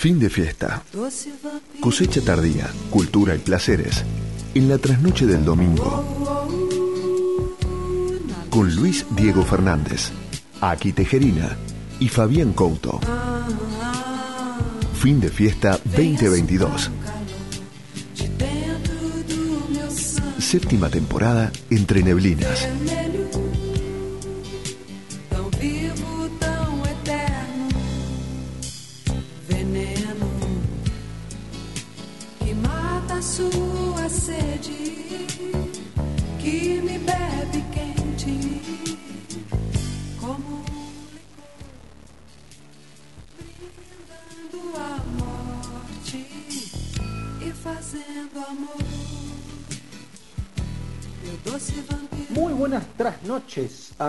Fin de fiesta. Cosecha tardía, cultura y placeres. En la trasnoche del domingo. Con Luis Diego Fernández, Aki Tejerina y Fabián Couto. Fin de fiesta 2022. Séptima temporada entre neblinas.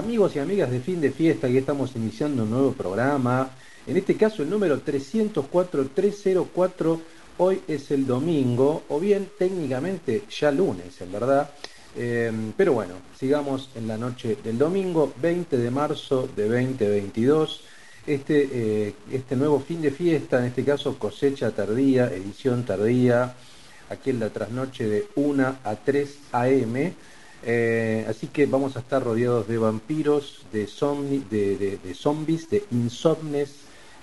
Amigos y amigas de fin de fiesta. Aquí estamos iniciando un nuevo programa. En este caso, el número 304-304. Hoy es el domingo, o bien técnicamente ya lunes, en verdad. Eh, pero bueno, sigamos en la noche del domingo, 20 de marzo de 2022. Este, eh, este nuevo fin de fiesta, en este caso cosecha tardía, edición tardía, aquí en la trasnoche de 1 a 3 a.m. Eh, así que vamos a estar rodeados de vampiros, de, de, de, zombies, de insomnes,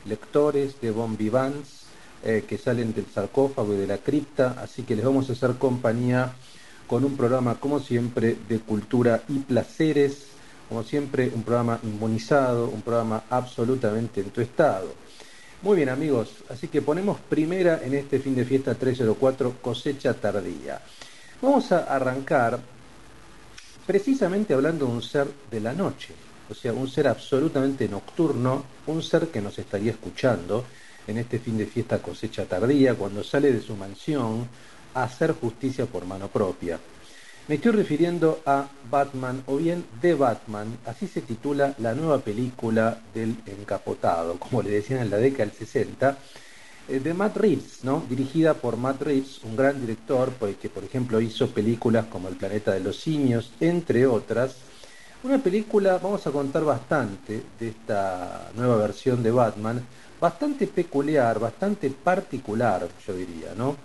lectores, de bombivans eh, que salen del sarcófago y de la cripta. Así que les vamos a hacer compañía con un programa, como siempre, de cultura y placeres. Como siempre, un programa inmunizado, un programa absolutamente en tu estado. Muy bien amigos, así que ponemos primera en este fin de fiesta 304, cosecha tardía. Vamos a arrancar precisamente hablando de un ser de la noche, o sea, un ser absolutamente nocturno, un ser que nos estaría escuchando en este fin de fiesta cosecha tardía, cuando sale de su mansión a hacer justicia por mano propia. Me estoy refiriendo a Batman, o bien The Batman, así se titula la nueva película del encapotado, como le decían en la década del 60, eh, de Matt Reeves, ¿no? dirigida por Matt Reeves, un gran director pues, que por ejemplo hizo películas como El planeta de los simios, entre otras. Una película, vamos a contar bastante de esta nueva versión de Batman, bastante peculiar, bastante particular, yo diría, ¿no?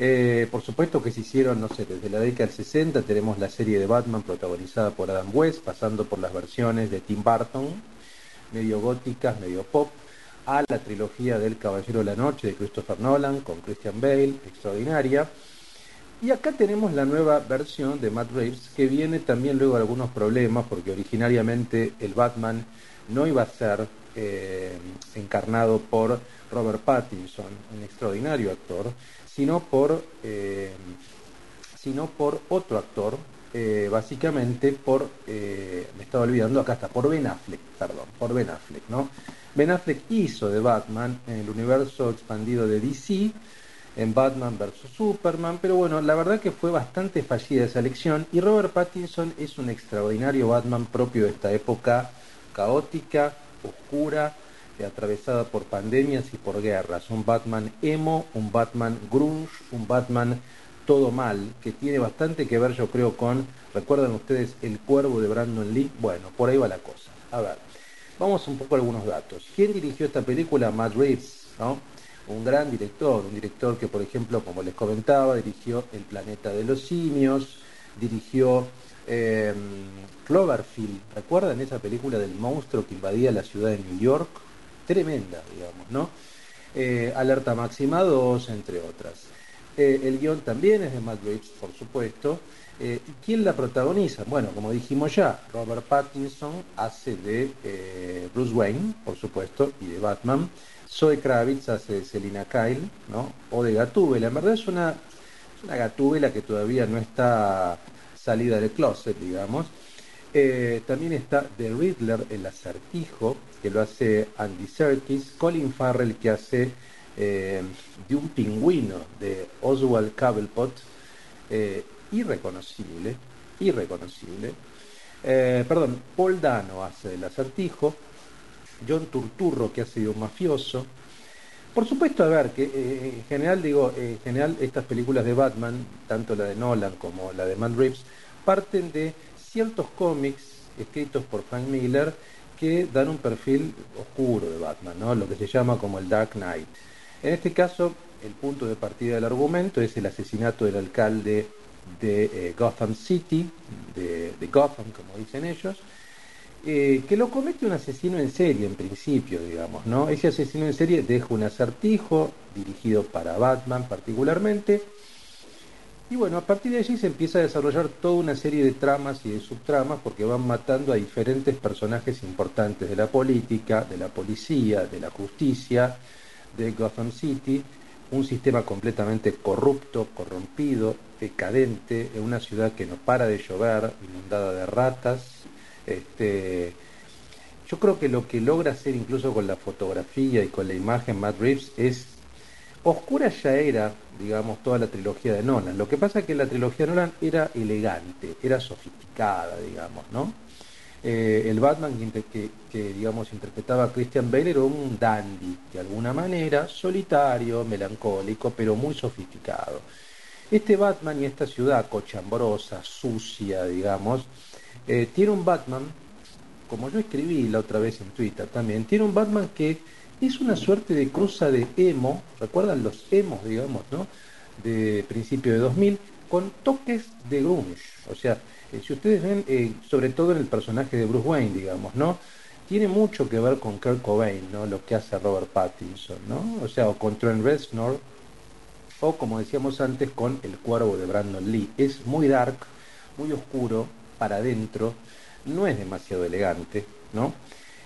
Eh, por supuesto que se hicieron, no sé, desde la década del 60 tenemos la serie de Batman protagonizada por Adam West, pasando por las versiones de Tim Burton, medio góticas, medio pop, a la trilogía del Caballero de la Noche de Christopher Nolan con Christian Bale, extraordinaria. Y acá tenemos la nueva versión de Matt Reeves que viene también luego de algunos problemas porque originariamente el Batman no iba a ser eh, encarnado por Robert Pattinson, un extraordinario actor, sino por, eh, sino por otro actor, eh, básicamente por, me estaba olvidando, acá está, por Ben Affleck, perdón, por Ben Affleck, ¿no? Ben Affleck hizo de Batman en el universo expandido de DC, en Batman vs. Superman, pero bueno, la verdad que fue bastante fallida esa elección y Robert Pattinson es un extraordinario Batman propio de esta época caótica, oscura, eh, atravesada por pandemias y por guerras. Un Batman emo, un Batman grunge, un Batman todo mal, que tiene bastante que ver yo creo con, ¿recuerdan ustedes el cuervo de Brandon Lee? Bueno, por ahí va la cosa. A ver. Vamos un poco a algunos datos. ¿Quién dirigió esta película? Matt Reeves, ¿no? Un gran director, un director que, por ejemplo, como les comentaba, dirigió El planeta de los simios, dirigió em, Cloverfield. ¿Recuerdan esa película del monstruo que invadía la ciudad de New York? Tremenda, digamos, ¿no? Eh, Alerta Máxima 2, entre otras. Eh, el guion también es de Matt Reeves, por supuesto. Eh, ¿Quién la protagoniza? Bueno, como dijimos ya, Robert Pattinson hace de eh, Bruce Wayne, por supuesto, y de Batman. Zoe Kravitz hace de Selina Kyle, ¿no? O de Gatúbela. En verdad es una, una Gatúbela que todavía no está salida del closet, digamos. Eh, también está The Riddler, el acertijo, que lo hace Andy Serkis. Colin Farrell, que hace de un pingüino de Oswald Cobblepot irreconocible, irreconocible. Eh, perdón, Paul Dano hace del acertijo, John Turturro que hace de un mafioso. Por supuesto, a ver, que eh, en general digo, en general estas películas de Batman, tanto la de Nolan como la de Matt Reeves, parten de ciertos cómics escritos por Frank Miller que dan un perfil oscuro de Batman, ¿no? Lo que se llama como el Dark Knight. En este caso, el punto de partida del argumento es el asesinato del alcalde de eh, Gotham City, de, Gotham, como dicen ellos, eh, que lo comete un asesino en serie en principio, digamos, ¿no? Ese asesino en serie deja un acertijo dirigido para Batman particularmente, y bueno, a partir de allí se empieza a desarrollar toda una serie de tramas y de subtramas porque van matando a diferentes personajes importantes de la política, de la policía, de la justicia, de Gotham City, un sistema completamente corrupto, corrompido, decadente, en una ciudad que no para de llover, inundada de ratas. Este, yo creo que lo que logra hacer incluso con la fotografía y con la imagen Matt Reeves es oscura ya era, digamos, toda la trilogía de Nolan. Lo que pasa es que la trilogía de Nolan era elegante, era sofisticada, digamos, ¿no? Eh, el Batman que, digamos, interpretaba a Christian Bale era un dandy, de alguna manera, solitario, melancólico, pero muy sofisticado. Este Batman y esta ciudad cochambrosa, sucia, digamos, eh, tiene un Batman, como yo escribí la otra vez en Twitter también, tiene un Batman que es una suerte de cruza de emo, ¿recuerdan los emos, digamos, no? De principio de 2000, con toques de grunge, o sea, eh, si ustedes ven, eh, sobre todo en el personaje de Bruce Wayne, digamos, ¿no? Tiene mucho que ver con Kurt Cobain, ¿no? Lo que hace Robert Pattinson, ¿no? O sea, o con Trent Reznor, o como decíamos antes, con El Cuervo de Brandon Lee. Es muy dark, muy oscuro, para adentro, no es demasiado elegante, ¿no?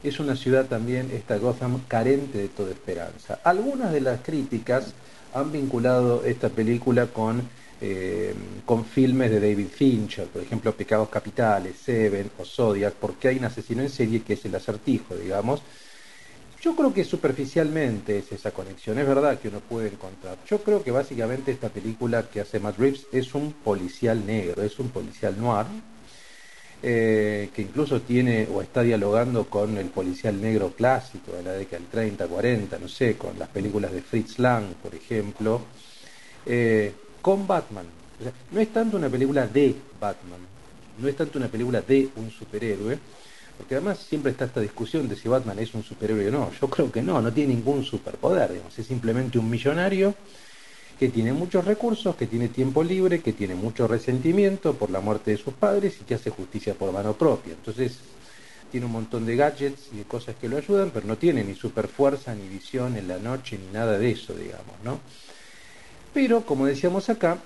Es una ciudad también, esta Gotham, carente de toda esperanza. Algunas de las críticas han vinculado esta película con eh, con filmes de David Fincher, por ejemplo Pecados Capitales, Seven o Zodiac, porque hay un asesino en serie que es el acertijo, digamos. Yo creo que superficialmente es esa conexión, es verdad que uno puede encontrar. Yo creo que básicamente esta película que hace Matt Reeves es un policial negro, es un policial noir, eh, que incluso tiene o está dialogando con el policial negro clásico de la década del 30, 40, no sé, con las películas de Fritz Lang, por ejemplo. Eh, con Batman. no es tanto una película de Batman, no es tanto una película de un superhéroe, porque además siempre está esta discusión de si Batman es un superhéroe o no. Yo creo que no, no tiene ningún superpoder, digamos. es simplemente un millonario que tiene muchos recursos, que tiene tiempo libre, que tiene mucho resentimiento por la muerte de sus padres y que hace justicia por mano propia. Entonces, tiene un montón de gadgets y de cosas que lo ayudan, pero no tiene ni superfuerza, ni visión en la noche, ni nada de eso, digamos, ¿no? Pero, como decíamos acá,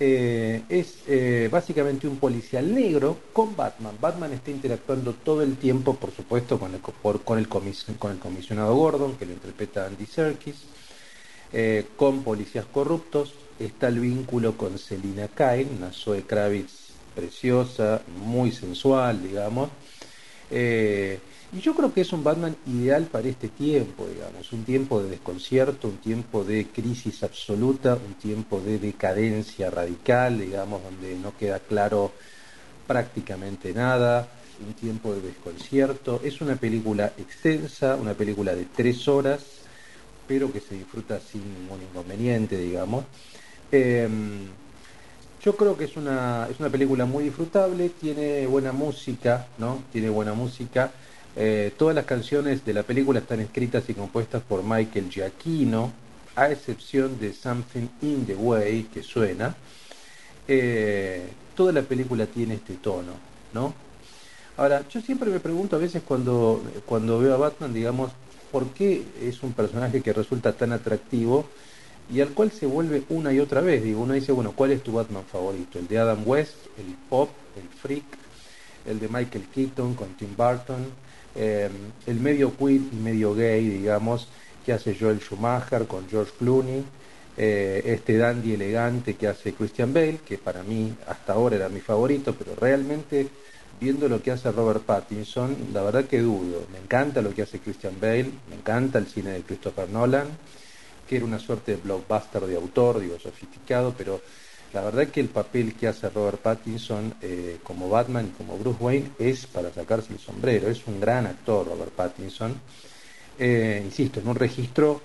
eh, es eh, básicamente un policial negro con Batman. Batman está interactuando todo el tiempo, por supuesto, con el, el, con el comisionado Gordon, que lo interpreta Andy Serkis, eh, con policías corruptos. Está el vínculo con Selina Kyle, una Zoe Kravitz preciosa, muy sensual, digamos. Y yo creo que es un Batman ideal para este tiempo, digamos, un tiempo de desconcierto, un tiempo de crisis absoluta, un tiempo de decadencia radical, digamos, donde no queda claro prácticamente nada, un tiempo de desconcierto. Es una película extensa, una película de tres horas, pero que se disfruta sin ningún inconveniente, digamos. Em, yo creo que es una, es una película muy disfrutable, tiene buena música, ¿no? Tiene buena música. Eh, todas las canciones de la película están escritas y compuestas por Michael Giacchino, a excepción de Something in the Way que suena. Eh, toda la película tiene este tono, ¿no? Ahora, yo siempre me pregunto a veces cuando, cuando veo a Batman, digamos, ¿por qué es un personaje que resulta tan atractivo y al cual se vuelve una y otra vez? Digo, uno dice, bueno, ¿cuál es tu Batman favorito? ¿El de Adam West, el pop, el freak, el de Michael Keaton con Tim Burton, eh, el medio queer y medio gay, digamos, que hace Joel Schumacher con George Clooney, eh, este dandy elegante que hace Christian Bale, que para mí hasta ahora era mi favorito, pero realmente viendo lo que hace Robert Pattinson, la verdad que dudo. Me encanta lo que hace Christian Bale, me encanta el cine de Christopher Nolan, que era una suerte de blockbuster de autor, digo, sofisticado, pero la verdad que el papel que hace Robert Pattinson eh, como Batman y como Bruce Wayne es para sacarse el sombrero. Es un gran actor Robert Pattinson. Eh, insisto, en un registro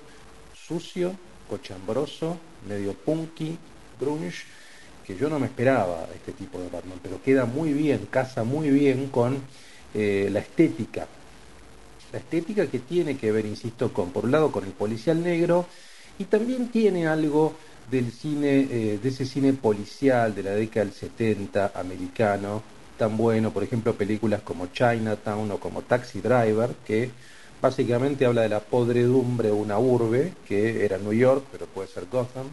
sucio, cochambroso, medio punky, grunge, que yo no me esperaba este tipo de Batman, pero queda muy bien, casa muy bien con eh, la estética la estética que tiene que ver, insisto, con por un lado con el policial negro y también tiene algo del cine, eh, de ese cine policial de la década del 70 americano, tan bueno, por ejemplo, películas como Chinatown o como Taxi Driver, que básicamente habla de la podredumbre de una urbe, que era New York, pero puede ser Gotham,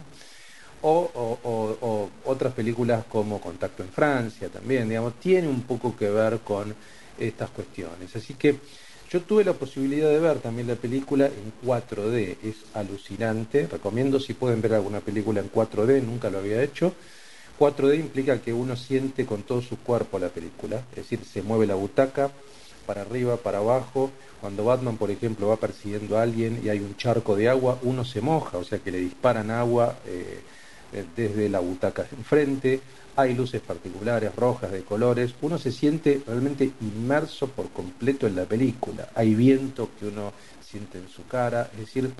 o, otras películas como Contacto en Francia también, digamos, tiene un poco que ver con estas cuestiones. Así que yo tuve la posibilidad de ver también la película en 4D, es alucinante, recomiendo si pueden ver alguna película en 4D, nunca lo había hecho. 4D implica que uno siente con todo su cuerpo la película, es decir, se mueve la butaca para arriba, para abajo. Cuando Batman, por ejemplo, va persiguiendo a alguien y hay un charco de agua, uno se moja, o sea que le disparan agua eh, desde la butaca enfrente hay luces particulares, rojas, de colores, uno se siente realmente inmerso por completo en la película, hay viento que uno siente en su cara, es decir,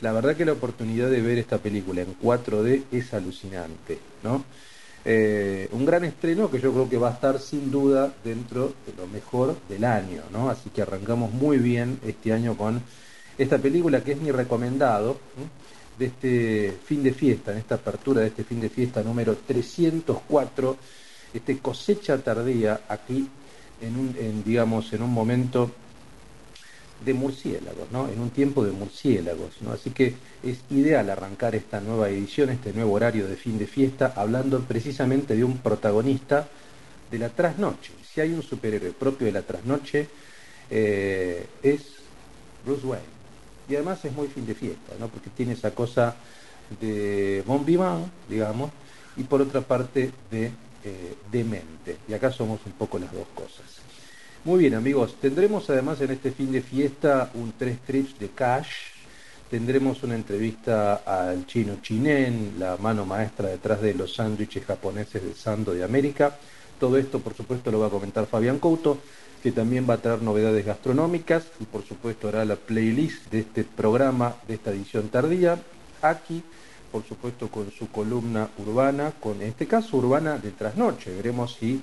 la verdad que la oportunidad de ver esta película en 4D es alucinante, ¿no? Eh, un gran estreno que yo creo que va a estar sin duda dentro de lo mejor del año, ¿no? Así que arrancamos muy bien este año con esta película que es mi recomendado este fin de fiesta, en esta apertura de este fin de fiesta número 304, este cosecha tardía aquí en un, digamos, en un momento de murciélagos, ¿no? En un tiempo de murciélagos, ¿no? Así que es ideal arrancar esta nueva edición, este nuevo horario de fin de fiesta, hablando precisamente de un protagonista de la trasnoche. Si hay un superhéroe propio de la trasnoche, eh, es Bruce Wayne y además es muy fin de fiesta, ¿no? porque tiene esa cosa de bon vivant, digamos, y por otra parte de eh, demente. Y acá somos un poco las dos cosas. Muy bien amigos, tendremos además en este fin de fiesta un tres trips de cash, tendremos una entrevista al chino Chinen, la mano maestra detrás de los sándwiches japoneses de Sando de América. Todo esto, por supuesto, lo va a comentar Fabián Couto que también va a traer novedades gastronómicas y por supuesto hará la playlist de este programa, de esta edición tardía, aquí, por supuesto con su columna urbana, con en este caso urbana de trasnoche, veremos si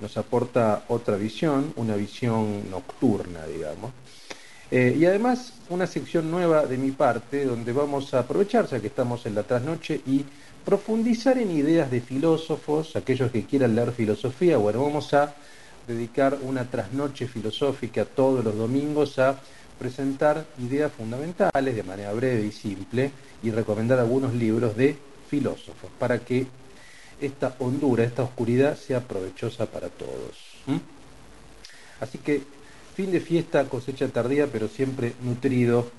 nos aporta otra visión, una visión nocturna, digamos. Eh, y además una sección nueva de mi parte, donde vamos a aprovechar, ya que estamos en la trasnoche, y profundizar en ideas de filósofos, aquellos que quieran leer filosofía, bueno, vamos a dedicar una trasnoche filosófica todos los domingos a presentar ideas fundamentales de manera breve y simple y recomendar algunos libros de filósofos para que esta hondura, esta oscuridad sea provechosa para todos. Así que fin de fiesta, cosecha tardía, pero siempre nutrido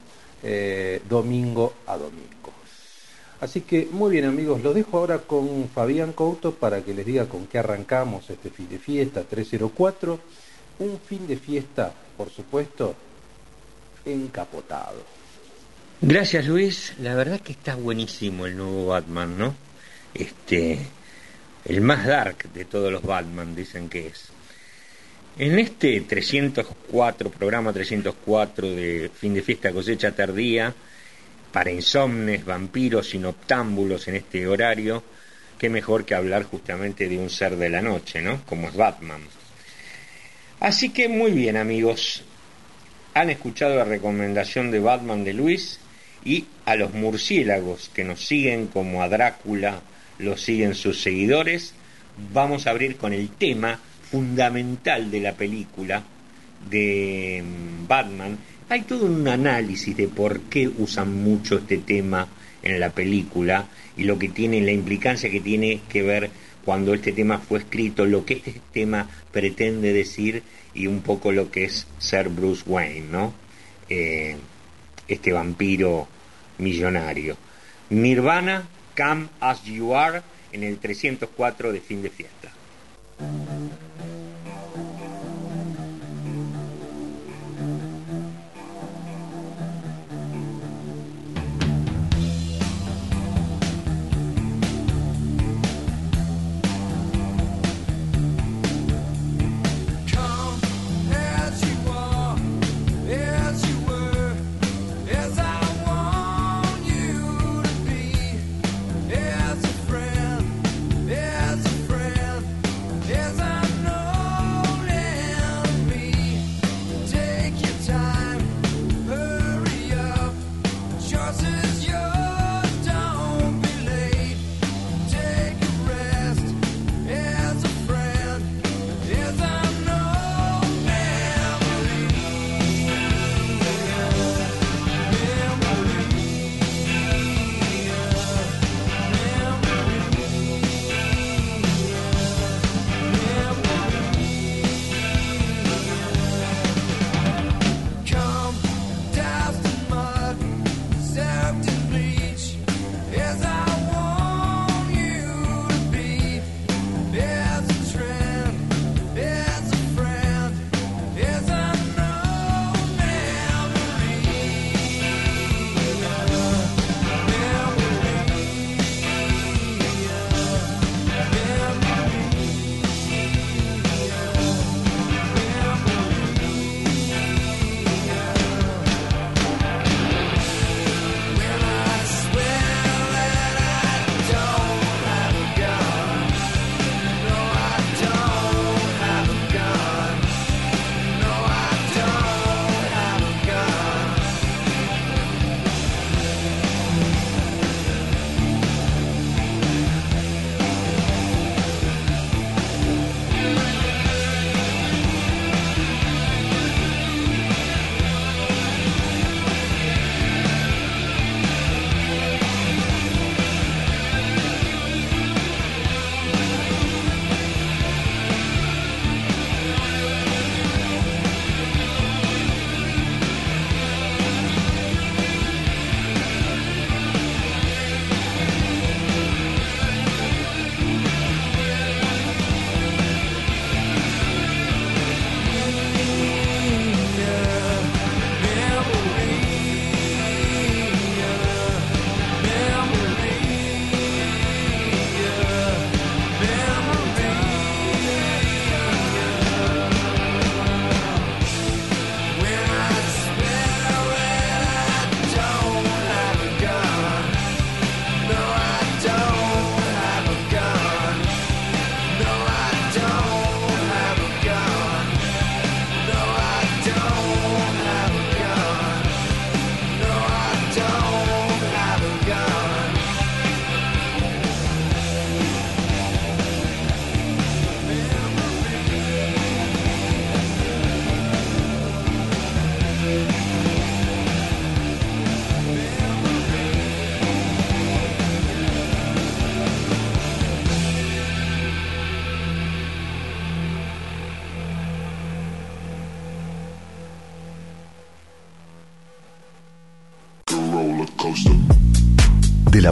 eh, domingo a domingo. Así que muy bien amigos, los dejo ahora con Fabián Couto para que les diga con qué arrancamos este fin de fiesta 304. Un fin de fiesta, por supuesto, encapotado. Gracias Luis, la verdad que está buenísimo el nuevo Batman, ¿no? Este, el más dark de todos los Batman dicen que es. En este 304, programa 304 de fin de fiesta cosecha tardía, para insomnes, vampiros y noctámbulos en este horario, qué mejor que hablar justamente de un ser de la noche, ¿no? Como es Batman. Así que muy bien amigos, han escuchado la recomendación de Batman de Luis y a los murciélagos que nos siguen como a Drácula lo siguen sus seguidores, vamos a abrir con el tema fundamental de la película de mm, Batman hay todo un análisis de por qué usan mucho este tema en la película y lo que tiene, la implicancia que tiene que ver cuando este tema fue escrito, lo que este tema pretende decir y un poco lo que es ser Bruce Wayne, ¿no? Eh, este vampiro millonario. Nirvana, Come As You Are, en el 304 de fin de fiesta.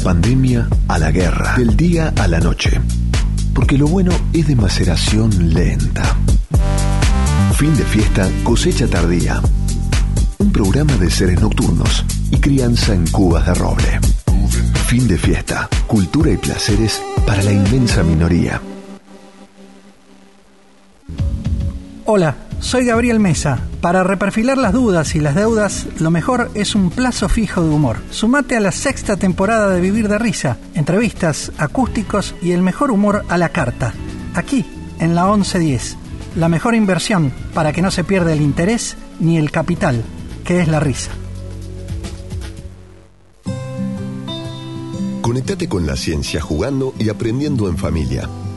Pandemia a la guerra, del día a la noche. Porque lo bueno es de maceración lenta. Fin de fiesta, cosecha tardía. Un programa de seres nocturnos y crianza en cubas de roble. Fin de fiesta, cultura y placeres para la inmensa minoría. Hola, soy Gabriel Mesa. Para reperfilar las dudas y las deudas, lo mejor es un plazo fijo de humor. Sumate a la sexta temporada de Vivir de Risa, entrevistas, acústicos y el mejor humor a la carta. Aquí, en la 1110. La mejor inversión para que no se pierda el interés ni el capital, que es la risa. Conectate con la ciencia jugando y aprendiendo en familia.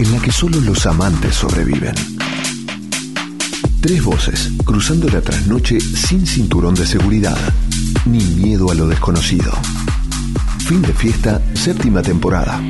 en la que solo los amantes sobreviven. Tres voces cruzando la trasnoche sin cinturón de seguridad, ni miedo a lo desconocido. Fin de fiesta, séptima temporada.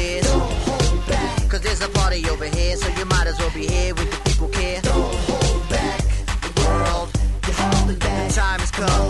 Don't upstairs. Cause there's a party over here, so you might as well be here with the people care. Don't hold back the world. You're holding back. The time has come.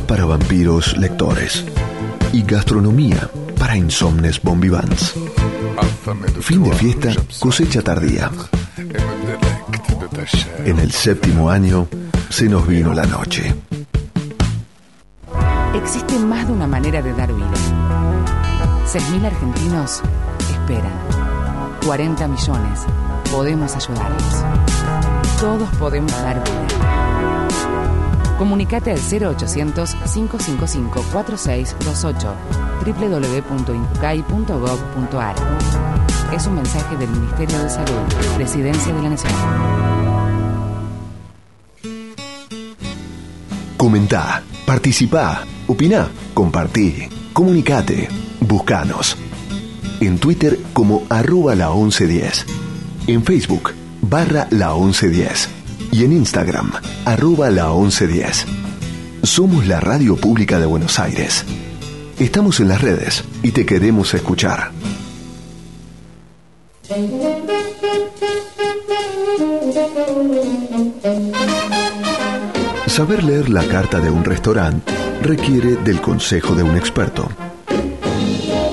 para vampiros lectores y gastronomía para insomnes bombivans. Fin de fiesta, cosecha tardía. En el séptimo año se nos vino la noche. Existe más de una manera de dar vida. 6.000 argentinos esperan. 40 millones. Podemos ayudarlos. Todos podemos dar vida. Comunicate al 0800-555-4628 www.incucay.gov.ar Es un mensaje del Ministerio de Salud, Presidencia de la Nación. Comentá, participá, opina, compartí, comunicate, buscanos. En Twitter como arroba la 1110. En Facebook barra la 1110. Y en Instagram arroba la 1110. Somos la radio pública de Buenos Aires. Estamos en las redes y te queremos escuchar. Saber leer la carta de un restaurante requiere del consejo de un experto.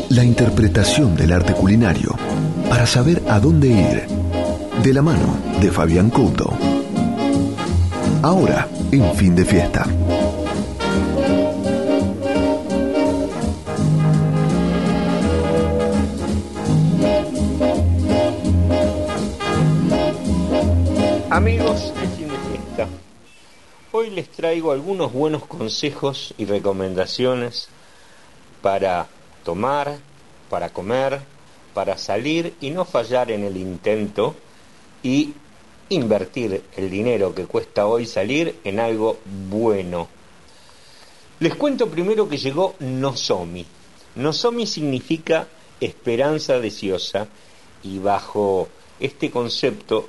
La interpretación del arte culinario para saber a dónde ir. De la mano de Fabián Couto. Ahora, en fin de fiesta. Amigos de fin de fiesta, hoy les traigo algunos buenos consejos y recomendaciones para tomar, para comer, para salir y no fallar en el intento y invertir el dinero que cuesta hoy salir en algo bueno. Les cuento primero que llegó Nozomi. Nozomi significa esperanza deseosa y bajo este concepto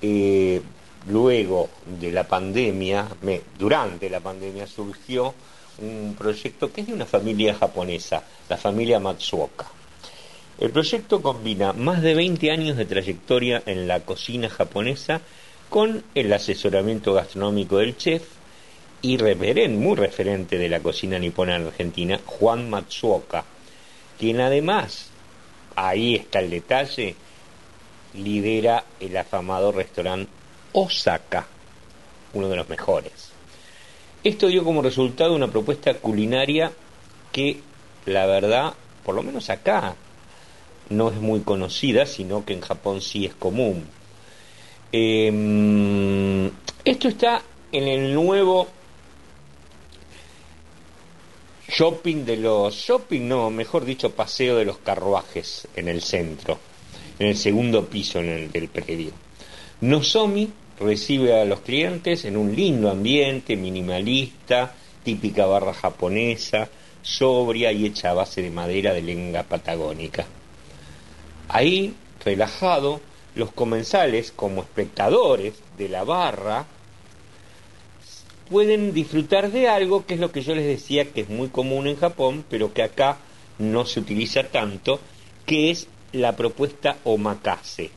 eh, luego de la pandemia, me- durante la pandemia, surgió un proyecto que es de una familia japonesa, la familia Matsuoka. El proyecto combina más de 20 años de trayectoria en la cocina japonesa con el asesoramiento gastronómico del chef y referen- muy referente de la cocina nipona en Argentina, Juan Matsuoka, quien además, ahí está el detalle, lidera el afamado restaurante Osaka, uno de los mejores. Esto dio como resultado una propuesta culinaria que, la verdad, por lo menos acá, no es muy conocida, sino que en Japón sí es común. Em, esto está en el nuevo shopping de los shopping no mejor dicho paseo de los carruajes en el centro en el segundo piso en el, del predio Nozomi recibe a los clientes en un lindo ambiente minimalista típica barra japonesa sobria y hecha a base de madera de lenga patagónica ahí relajado los comensales como espectadores de la barra pueden disfrutar de algo que es lo que yo les decía que es muy común en Japón, pero que acá no se utiliza tanto, que es la propuesta omakase.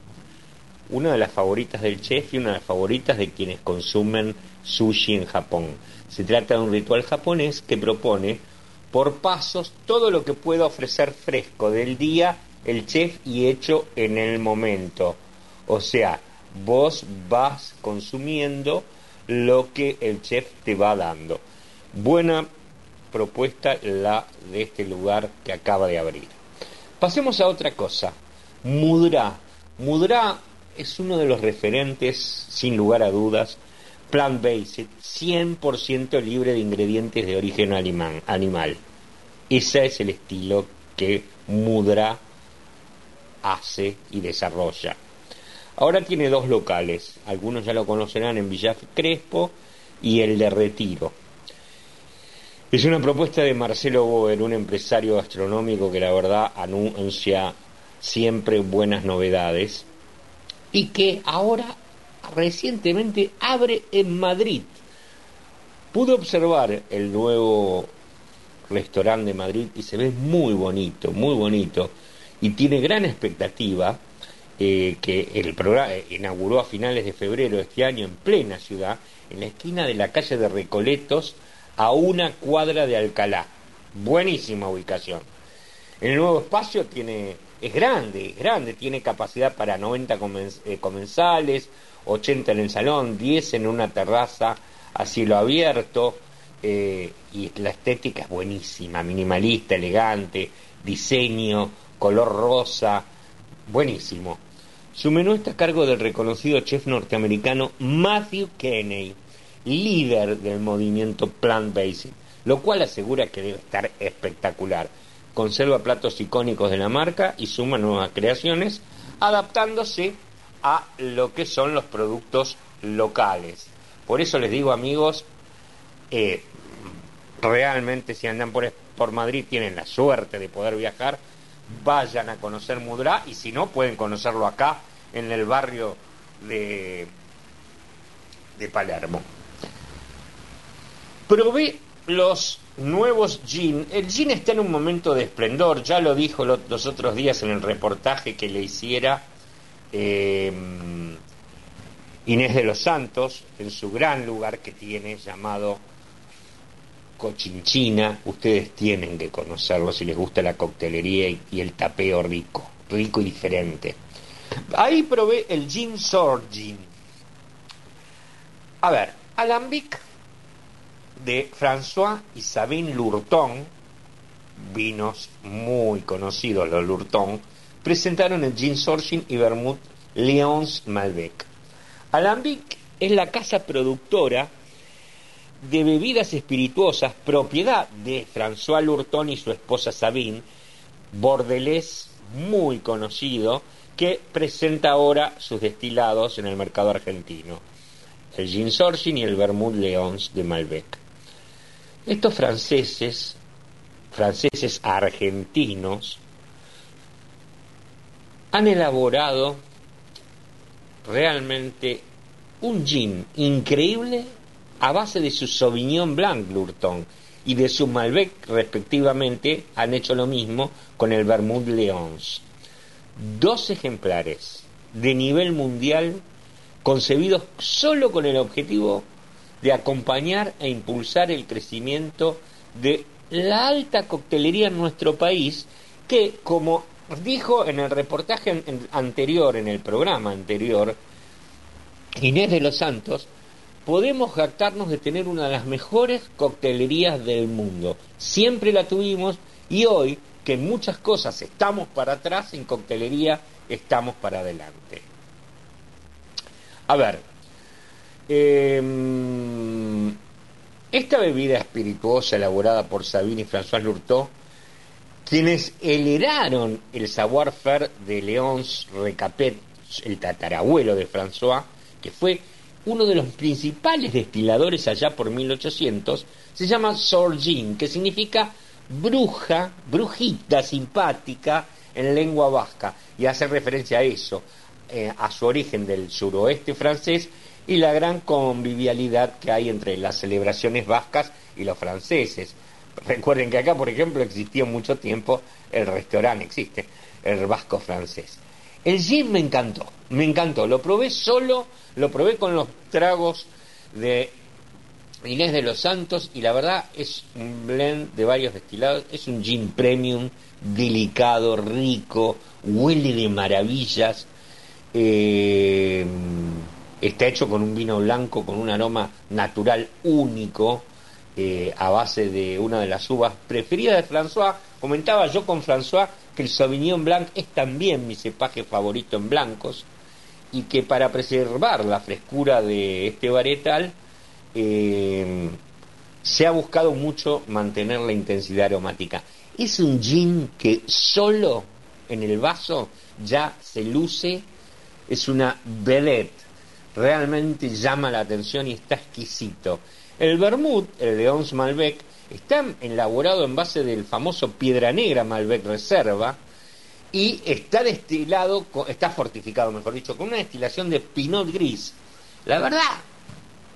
Una de las favoritas del chef y una de las favoritas de quienes consumen sushi en Japón. Se trata de un ritual japonés que propone por pasos todo lo que pueda ofrecer fresco del día el chef y hecho en el momento. O sea, vos vas consumiendo lo que el chef te va dando. Buena propuesta la de este lugar que acaba de abrir. Pasemos a otra cosa. Mudra. Mudra es uno de los referentes, sin lugar a dudas, plant-based, 100% libre de ingredientes de origen animal. Ese es el estilo que Mudra hace y desarrolla. Ahora tiene dos locales, algunos ya lo conocerán en Villa Crespo y el de Retiro. Es una propuesta de Marcelo Boer, un empresario gastronómico que la verdad anuncia siempre buenas novedades y que ahora recientemente abre en Madrid. Pude observar el nuevo restaurante de Madrid y se ve muy bonito, muy bonito y tiene gran expectativa eh, que el programa inauguró a finales de febrero de este año en plena ciudad, en la esquina de la calle de Recoletos a una cuadra de Alcalá. Buenísima ubicación. El nuevo espacio tiene, es grande, es grande, tiene capacidad para 90 comen- eh, comensales, 80 en el salón, 10 en una terraza a cielo abierto, eh, y la estética es buenísima, minimalista, elegante, diseño, color rosa, buenísimo. Su menú está a cargo del reconocido chef norteamericano Matthew Kenney, líder del movimiento plant-based, lo cual asegura que debe estar espectacular. Conserva platos icónicos de la marca y suma nuevas creaciones, adaptándose a lo que son los productos locales. Por eso les digo, amigos, eh, realmente si andan por, por Madrid tienen la suerte de poder viajar, vayan a conocer Mudrá y si no pueden conocerlo acá en el barrio de, de Palermo. Probé los nuevos gin. El gin está en un momento de esplendor, ya lo dijo lo- los otros días en el reportaje que le hiciera eh, Inés de los Santos en su gran lugar que tiene llamado Cochinchina. Ustedes tienen que conocerlo si les gusta la coctelería y, el tapeo rico, rico y diferente. Ahí probé el gin sour gin. A ver, Alambic de François y Sabine Lurton, vinos muy conocidos los Lurton, presentaron el gin sour gin y vermouth Leons Malbec. Alambic es la casa productora de bebidas espirituosas, propiedad de François Lurton y su esposa Sabine, bordelés muy conocido, que presenta ahora sus destilados en el mercado argentino, el gin Sorgin y el vermouth Leons de Malbec. Estos franceses, franceses argentinos, han elaborado realmente un gin increíble a base de su Sauvignon Blanc Lurton y de su Malbec respectivamente han hecho lo mismo con el Vermouth Leons. Dos ejemplares de nivel mundial concebidos solo con el objetivo de acompañar e impulsar el crecimiento de la alta coctelería en nuestro país que como dijo en el reportaje anterior, en el programa anterior, Inés de los Santos, podemos jactarnos de tener una de las mejores coctelerías del mundo. Siempre la tuvimos y hoy, que en muchas cosas estamos para atrás, en coctelería estamos para adelante. A ver, em, esta bebida espirituosa elaborada por Sabine y François Lurtot, quienes heredaron el savoir-faire de Léonce Recapet, el tatarabuelo de François, que fue uno de los principales destiladores allá por 1800, se llama Sorgin, que significa bruja, brujita simpática en lengua vasca, y hace referencia a eso, eh, a su origen del suroeste francés y la gran convivialidad que hay entre las celebraciones vascas y los franceses. Recuerden que acá, por ejemplo, existió mucho tiempo el restaurante, existe, el vasco francés. El gin me encantó, me encantó. Lo probé solo, lo probé con los tragos de Inés de los Santos y la verdad es un blend de varios destilados. Es un gin premium, delicado, rico, huele de maravillas. eh, está hecho con un vino blanco con un aroma natural único eh, a base de una de las uvas preferidas de François. Comentaba yo con François que el Sauvignon Blanc es también mi cepaje favorito en blancos y que para preservar la frescura de este varietal eh, se ha buscado mucho mantener la intensidad aromática. Es un gin que solo en el vaso ya se luce, es una vedette, realmente llama la atención y está exquisito. El vermouth, el Leon's Malbec, está elaborado en base del famoso Piedra Negra Malbec Reserva y está destilado, está fortificado, mejor dicho, con una destilación de Pinot Gris. La verdad,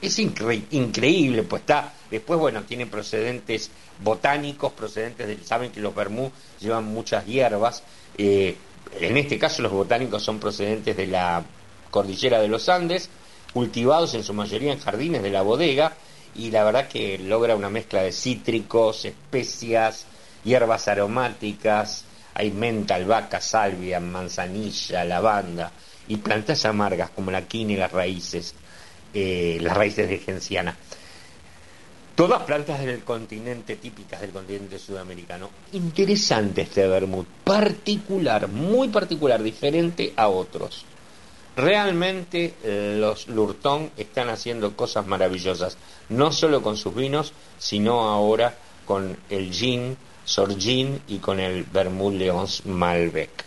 es incre- increíble, pues está, después, bueno, tiene procedentes botánicos, procedentes del, saben que los vermú llevan muchas hierbas, eh, en este caso los botánicos son procedentes de la cordillera de los Andes, cultivados en su mayoría en jardines de la bodega, y la verdad que logra una mezcla de cítricos, especias, hierbas aromáticas, hay menta, albahaca, salvia, manzanilla, lavanda y plantas amargas como la quina y las raíces, eh, las raíces de genciana. Todas plantas del continente, típicas del continente sudamericano. Interesante este vermut, particular, muy particular, diferente a otros. Realmente eh, los Lurton están haciendo cosas maravillosas, no solo con sus vinos, sino ahora con el gin, Sorgin y con el Vermouth Malbec.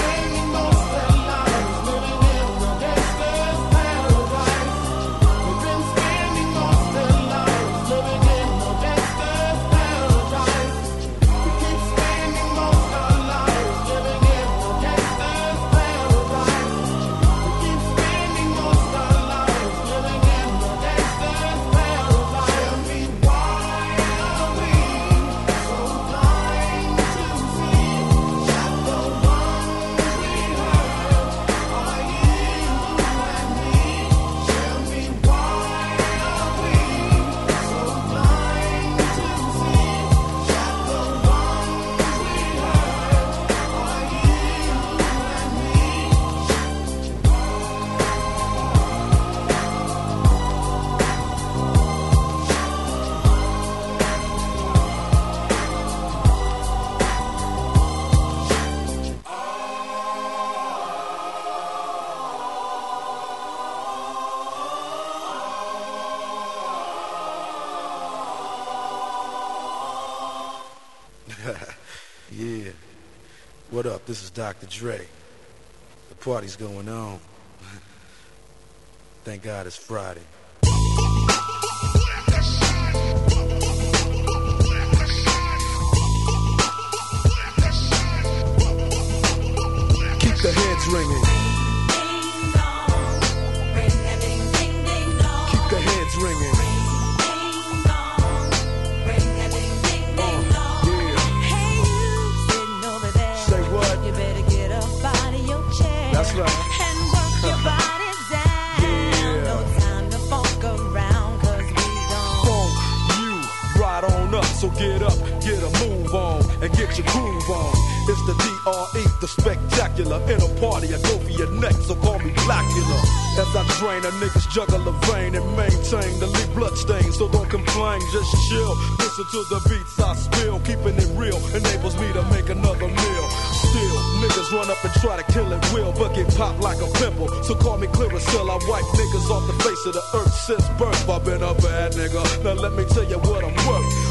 Dr. Dre. The party's going on. Thank God it's Friday. Keep the heads ringing. Get your groove on. It's the DRE, the spectacular. In a party, I go for your neck, so call me Blackula. As I drain, a niggas juggle a vein and maintain the lead blood stain. So don't complain, just chill. Listen to the beats I spill, keeping it real enables me to make another meal. Still, niggas run up and try to kill it will, but get popped like a pimple. So call me clear Clearasil, I wipe niggas off the face of the earth since birth. I've been a bad nigga. Now let me tell you what I'm worth.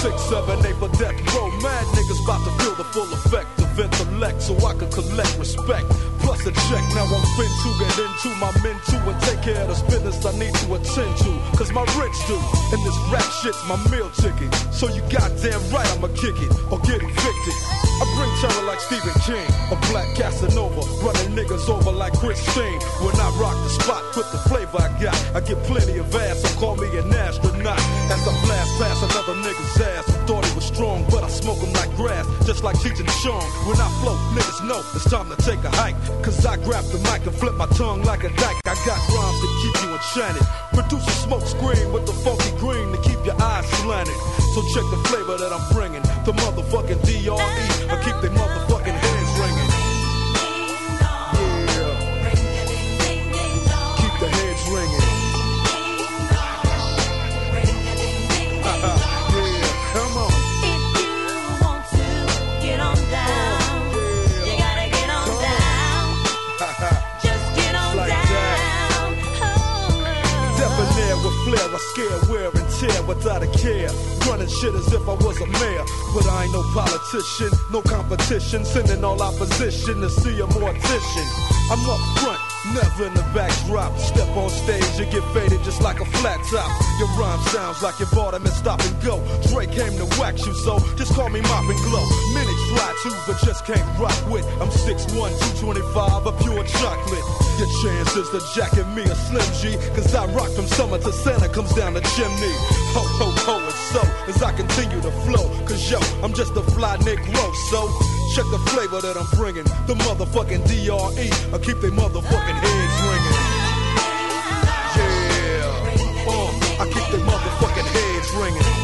Six, seven, eight for death row. Mad niggas about to feel the full effect of intellect so I can collect respect. Plus a check, now I'm fin to get into my men too and take care of this business I need to attend to. Cause my rich do, and this rap shit's my meal ticket. So you goddamn right I'ma kick it or get evicted. I bring terror like Stephen King, a black Casanova, running niggas over like Christine. When I rock the spot with the flavor I got, I get plenty of ass, so call me an astronaut. As I blast past another nigga's ass, thought he was strong, but I smoke him like grass, just like teaching Sean. When I flow, niggas know it's time to take a hike. Cause I grab the mic and flip my tongue like a dyke. I got rhymes to keep you enchanted. Produce a smoke screen with the funky green to keep your eyes slanted. So check the flavor that I'm bringing. The motherfucking DRE. I keep they motherfucking heads ringing. Yeah. Keep the heads ringing. yeah, come on. Get on down. You gotta get on down. Just get on Like down. Debonair with flair, I scare wear without a care. Running shit as if I was a mayor. But I ain't no politician, no competition. Sending all opposition to see a mortician. I'm up front, never in the backdrop. Step on stage, you get faded just like a flat top. Your rhyme sounds like you bought them and stop and go. Dre came to wax you, so just call me Mop and Glow. Many try to, but just can't rock with. I'm 6'1, 225, a pure chocolate. Your chances to jacket me a Slim G, cause I rock from summer to Santa comes down the chimney. Ho, ho, ho, and so as I continue to flow, cause yo, I'm just a fly Negro, so check the flavor that I'm bringing. The motherfucking DRE, I keep they motherfucking heads ringing. Yeah, uh, I keep they motherfucking heads ringing.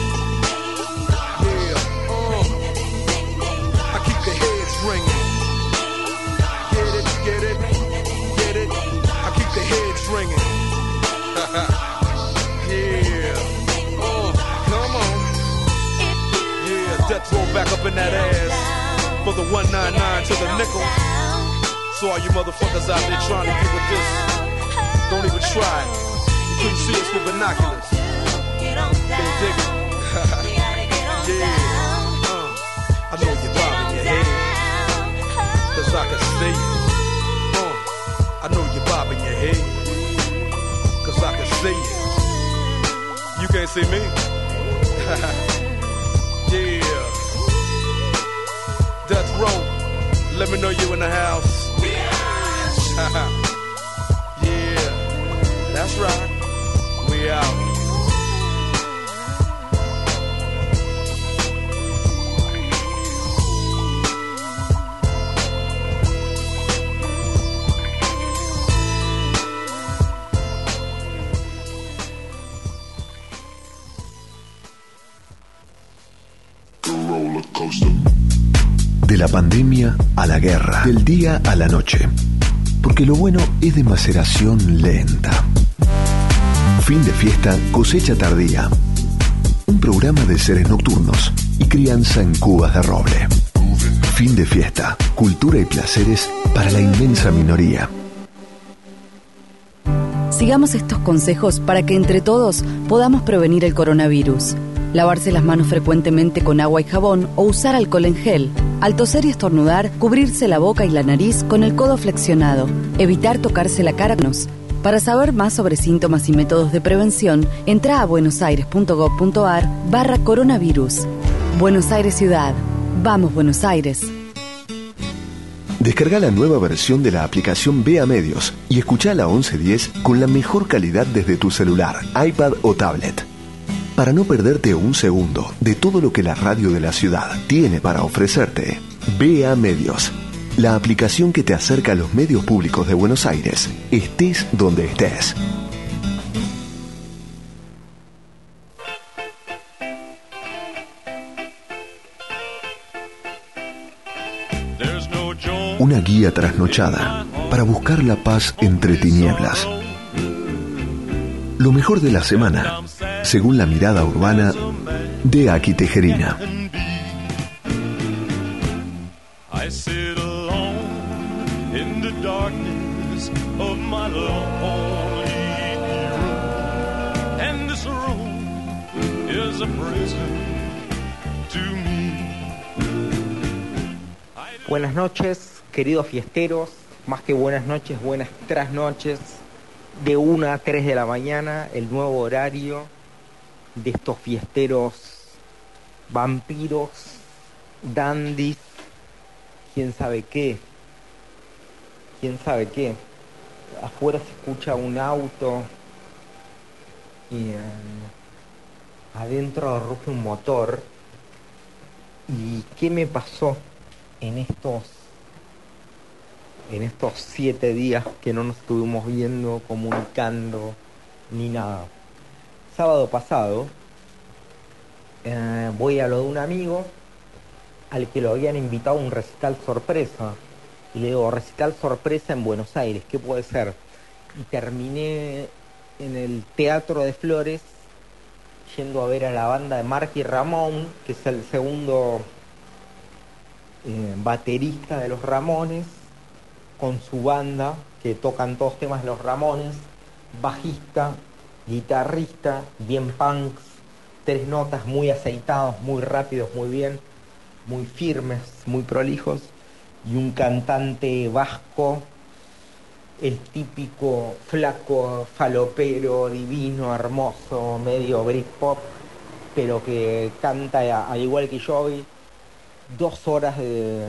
Yeah, roll back up in that ass for the 199 to the nickel. So all you motherfuckers out there trying to get with this, don't even try. You couldn't see us with binoculars. Can't dig it. yeah. Uh, I know you're bobbing your head. Cause I can see you. Uh, I know you're bobbing your head. Cause I can see you. You can't see me. Death row. Let me know you in the house. yeah. That's right. We out. La pandemia a la guerra, del día a la noche. Porque lo bueno es de maceración lenta. Fin de fiesta, cosecha tardía. Un programa de seres nocturnos y crianza en cubas de roble. Fin de fiesta, cultura y placeres para la inmensa minoría. Sigamos estos consejos para que entre todos podamos prevenir el coronavirus. Lavarse las manos frecuentemente con agua y jabón o usar alcohol en gel. Al toser y estornudar, cubrirse la boca y la nariz con el codo flexionado. Evitar tocarse la cara. Para saber más sobre síntomas y métodos de prevención, entra a buenosaires.gov.ar barra coronavirus. Buenos Aires Ciudad. Vamos Buenos Aires. Descarga la nueva versión de la aplicación Vea Medios y escucha la 1110 con la mejor calidad desde tu celular, iPad o tablet. Para no perderte un segundo de todo lo que la radio de la ciudad tiene para ofrecerte, Vea Medios, la aplicación que te acerca a los medios públicos de Buenos Aires, estés donde estés. Una guía trasnochada para buscar la paz entre tinieblas. Lo mejor de la semana, según la mirada urbana de Aki Tejerina. Buenas noches, queridos fiesteros. Más que buenas noches, buenas trasnoches. De 1 a 3 de la mañana, el nuevo horario de estos fiesteros vampiros, dandis, quién sabe qué. Quién sabe qué. Afuera se escucha un auto y eh, adentro ruge un motor. ¿Y qué me pasó en estos en estos siete días que no nos estuvimos viendo, comunicando, ni nada? Sábado pasado eh, voy a lo de un amigo al que lo habían invitado a un recital sorpresa. Y le digo, recital sorpresa en Buenos Aires, ¿qué puede ser? Y terminé en el Teatro de Flores yendo a ver a la banda de Marky Ramón, que es el segundo eh, baterista de los Ramones, con su banda, que tocan todos temas los Ramones, bajista, guitarrista, bien punks, tres notas muy aceitados, muy rápidos, muy bien, muy firmes, muy prolijos, y un cantante vasco, el típico flaco, falopero, divino, hermoso, medio Britpop, pero que canta al igual que yo hoy, dos horas de,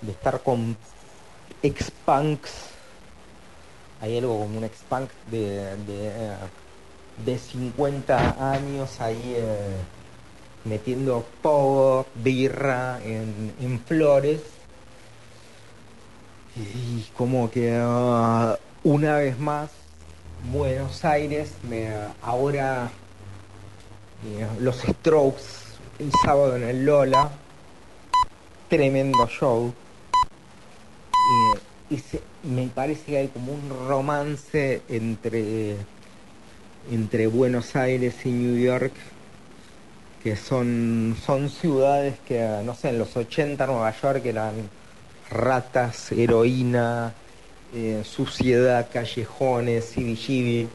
de estar con ex-punks. Hay algo como un ex-punk de, eh, de 50 años ahí eh, metiendo pop, birra en, en flores. Y como que ah, una vez más Buenos Aires me ahora eh, los Strokes el sábado en el Lola tremendo show y se- me parece que hay como un romance entre entre Buenos Aires y New York que son son ciudades que no sé en los 80 Nueva York eran ratas, heroína, eh, suciedad, callejones, CBGB.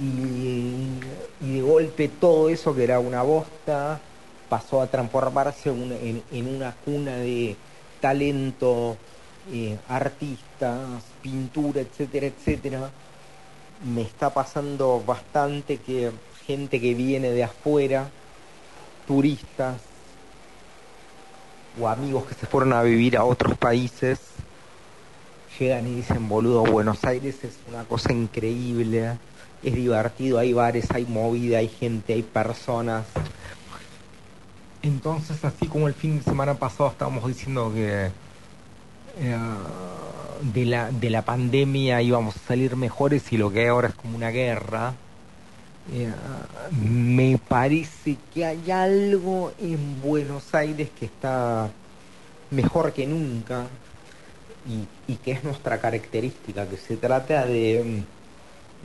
Y, y de golpe todo eso que era una bosta pasó a transformarse en una cuna de talento, eh, artistas, pintura, etcétera, etcétera. Me está pasando bastante que gente que viene de afuera, turistas, o amigos que se fueron a vivir a otros países llegan y dicen, boludo, Buenos Aires es una cosa increíble, es divertido, hay bares, hay movida, hay gente, hay personas. Entonces, así como el fin de semana pasado estábamos diciendo que eh, de, la, de la pandemia íbamos a salir mejores y lo que hay ahora es como una guerra, eh, me parece que hay algo en Buenos Aires que está mejor que nunca y, y que es nuestra característica, que se trata de,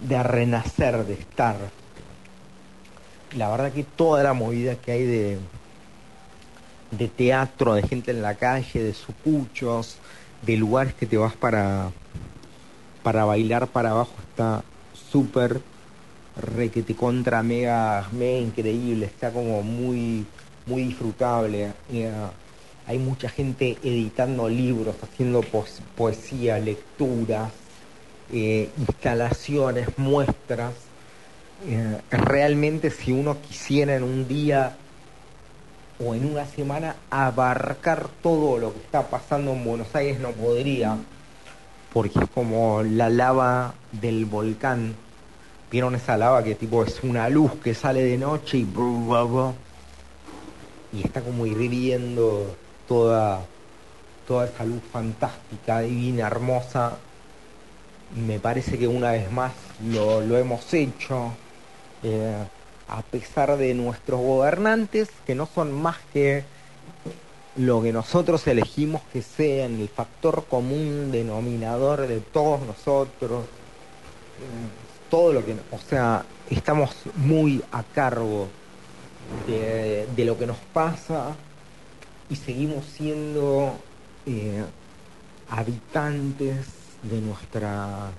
de renacer, de estar. La verdad que toda la movida que hay de, de teatro, de gente en la calle, de sucuchos, de lugares que te vas para, para bailar para abajo, está súper requete contra mega, mega increíble, está como muy, muy disfrutable. Eh, hay mucha gente editando libros, haciendo poesía, lecturas. eh, instalaciones, muestras. Eh, realmente si uno quisiera en un día o en una semana abarcar todo lo que está pasando en Buenos Aires no podría, porque es como la lava del volcán. ¿Vieron esa lava que tipo es una luz que sale de noche y y está como hirviendo toda toda esa luz fantástica, divina, hermosa. Me parece que una vez más lo, lo hemos hecho, eh, a pesar de nuestros gobernantes, que no son más que lo que nosotros elegimos que sean, el factor común denominador de todos nosotros, todo lo que, o sea, estamos muy a cargo de, de lo que nos pasa y seguimos siendo eh, habitantes de nuestra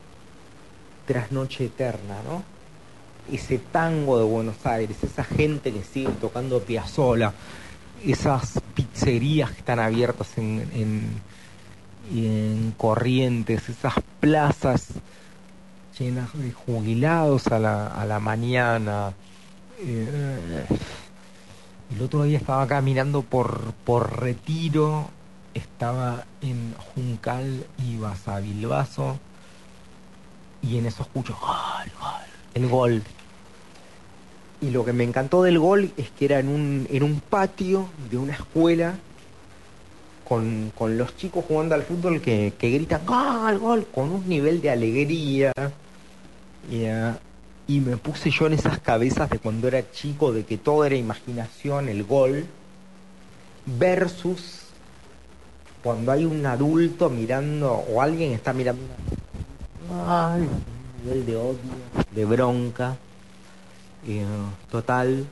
trasnoche eterna, ¿no? Ese tango de Buenos Aires, esa gente que sigue tocando Piazzolla, esas pizzerías que están abiertas en, en, en Corrientes, esas plazas llenas de jubilados a la, a la mañana. eh, el otro día estaba caminando por, por Retiro, estaba en Juncal y Basavilbaso y en eso escucho gol, gol, el gol. Y lo que me encantó del gol es que era en un, en un patio de una escuela con, con los chicos jugando al fútbol que, que gritan gol, gol, con un nivel de alegría. Y, ah, y me puse yo en esas cabezas de cuando era chico, de que todo era imaginación, el gol, versus cuando hay un adulto mirando, o alguien está mirando, ay, nivel de odio, de bronca, eh, total.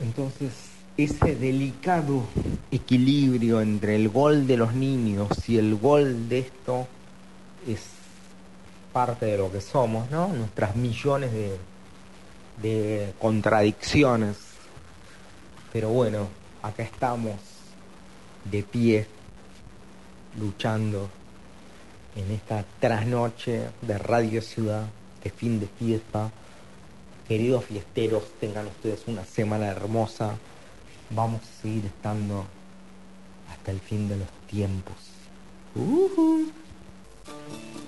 Entonces, ese delicado equilibrio entre el gol de los niños y el gol de esto es parte de lo que somos, ¿no? Nuestras millones de, de contradicciones. Pero bueno, acá estamos de pie, luchando en esta trasnoche de Radio Ciudad, de fin de fiesta. Queridos fiesteros, tengan ustedes una semana hermosa. Vamos a seguir estando hasta el fin de los tiempos. Then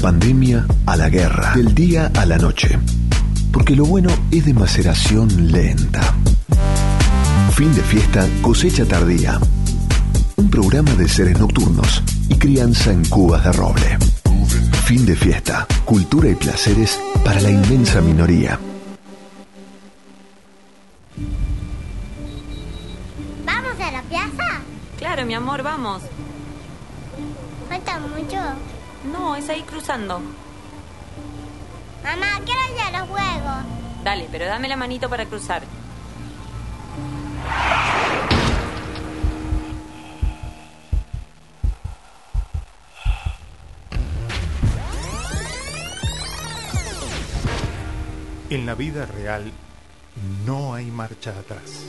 pandemia a la guerra, del día a la noche. Porque lo bueno es de maceración lenta. Fin de fiesta, cosecha tardía. Un programa de seres nocturnos y crianza en cubas de roble. Fin de fiesta, cultura y placeres para la inmensa minoría. ¿Vamos a la plaza? Claro, mi amor, vamos. ¿Falta mucho? No, es ahí cruzando. Mamá, quiero ir a los juegos. Dale, pero dame la manito para cruzar. En la vida real no hay marcha atrás.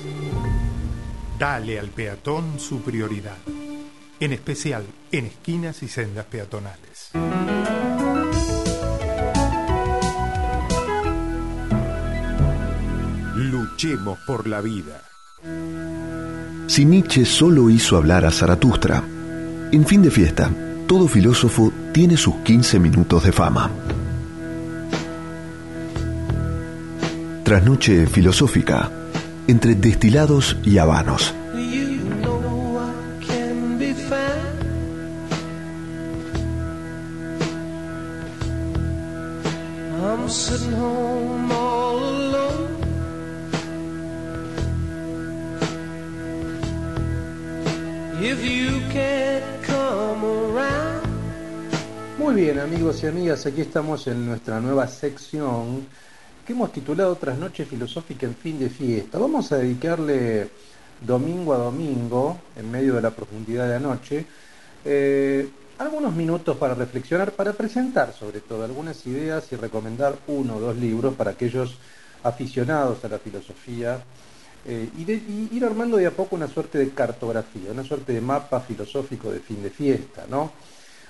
Dale al peatón su prioridad, en especial en esquinas y sendas peatonales. Luchemos por la vida. Si Nietzsche solo hizo hablar a Zaratustra, en fin de fiesta, todo filósofo tiene sus 15 minutos de fama. Trasnoche filosófica, entre destilados y habanos. Aquí estamos en nuestra nueva sección que hemos titulado Trasnoche Filosófica en fin de fiesta. Vamos a dedicarle domingo a domingo, en medio de la profundidad de la noche, eh, algunos minutos para reflexionar, para presentar sobre todo algunas ideas y recomendar uno o dos libros para aquellos aficionados a la filosofía eh, y, y ir armando de a poco una suerte de cartografía, una suerte de mapa filosófico de fin de fiesta, ¿no?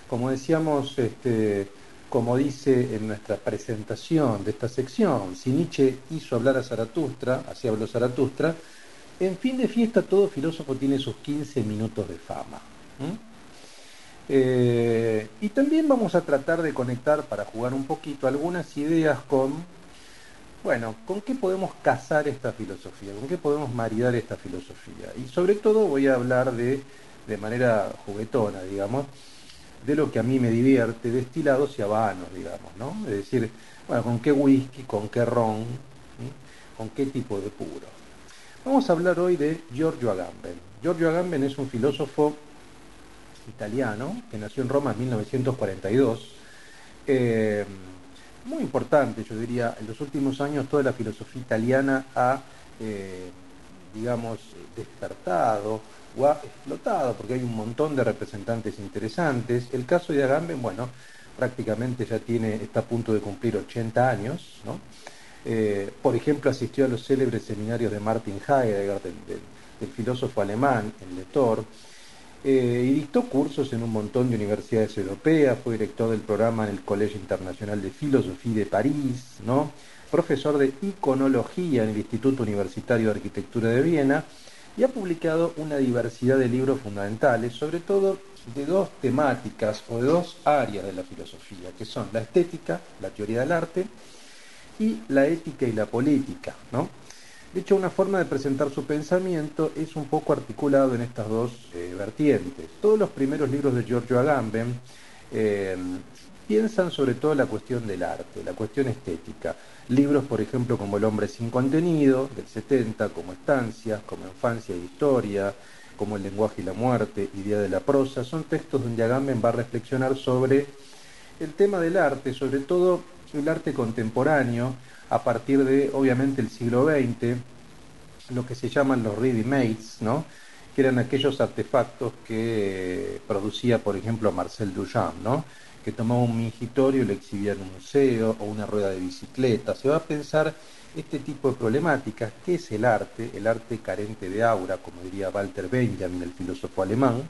Como decíamos, este, como dice en nuestra presentación de esta sección, si Nietzsche hizo hablar a Zaratustra, así habló Zaratustra, en fin de fiesta todo filósofo tiene sus 15 minutos de fama. Eh, y también vamos a tratar de conectar, para jugar un poquito, algunas ideas con, bueno, con qué podemos casar esta filosofía, con qué podemos maridar esta filosofía. Y sobre todo voy a hablar de, de manera juguetona, digamos, de lo que a mí me divierte, destilados y habanos, digamos, ¿no? Es decir, bueno, con qué whisky, con qué ron, con qué tipo de puro. Vamos a hablar hoy de Giorgio Agamben. Giorgio Agamben es un filósofo italiano que nació en Roma en 1942. Eh, muy importante, yo diría, en los últimos años toda la filosofía italiana ha, eh, digamos, despertado o ha porque hay un montón de representantes interesantes. El caso de Agamben, bueno, prácticamente ya tiene, está a punto de cumplir 80 años, ¿no? Eh, por ejemplo, asistió a los célebres seminarios de Martin Heidegger, del, filósofo alemán, en Letor, eh, y dictó cursos en un montón de universidades europeas, fue director del programa en el Colegio Internacional de Filosofía de París, ¿no? profesor de iconología en el Instituto Universitario de Arquitectura de Viena, y ha publicado una diversidad de libros fundamentales, sobre todo de dos temáticas o de dos áreas de la filosofía, que son la estética, la teoría del arte, y la ética y la política, ¿no? De hecho, una forma de presentar su pensamiento es un poco articulado en estas dos eh, vertientes. Todos los primeros libros de Giorgio Agamben eh, piensan sobre todo la cuestión del arte, la cuestión estética. Libros, por ejemplo, como El hombre sin contenido, del 70, como Estancias, como Infancia e Historia, como El lenguaje y la muerte, Idea de la prosa, son textos donde Agamben va a reflexionar sobre el tema del arte, sobre todo el arte contemporáneo, a partir de, obviamente, el siglo XX, lo que se llaman los ready-mades, ¿no? que eran aquellos artefactos que producía, por ejemplo, Marcel Duchamp, ¿no? Que tomaba un mingitorio y lo exhibía en un museo o una rueda de bicicleta. Se va a pensar este tipo de problemáticas, ¿qué es el arte? El arte carente de aura, como diría Walter Benjamin, el filósofo alemán,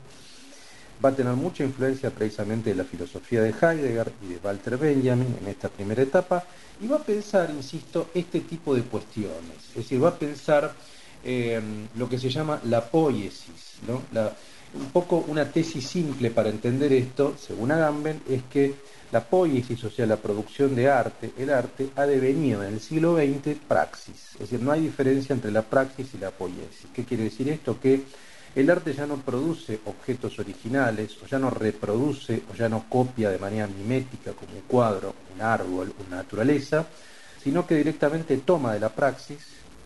va a tener mucha influencia precisamente de la filosofía de Heidegger y de Walter Benjamin en esta primera etapa, y va a pensar, insisto, este tipo de cuestiones. Es decir, va a pensar eh, lo que se llama la poiesis, ¿no? Un poco una tesis simple para entender esto, según Agamben, es que la poiesis, o sea, la producción de arte, el arte, ha devenido en el siglo XX praxis. Es decir, no hay diferencia entre la praxis y la poiesis. ¿Qué quiere decir esto? Que el arte ya no produce objetos originales, o ya no reproduce, o ya no copia de manera mimética como un cuadro, un árbol, una naturaleza, sino que directamente toma de la praxis,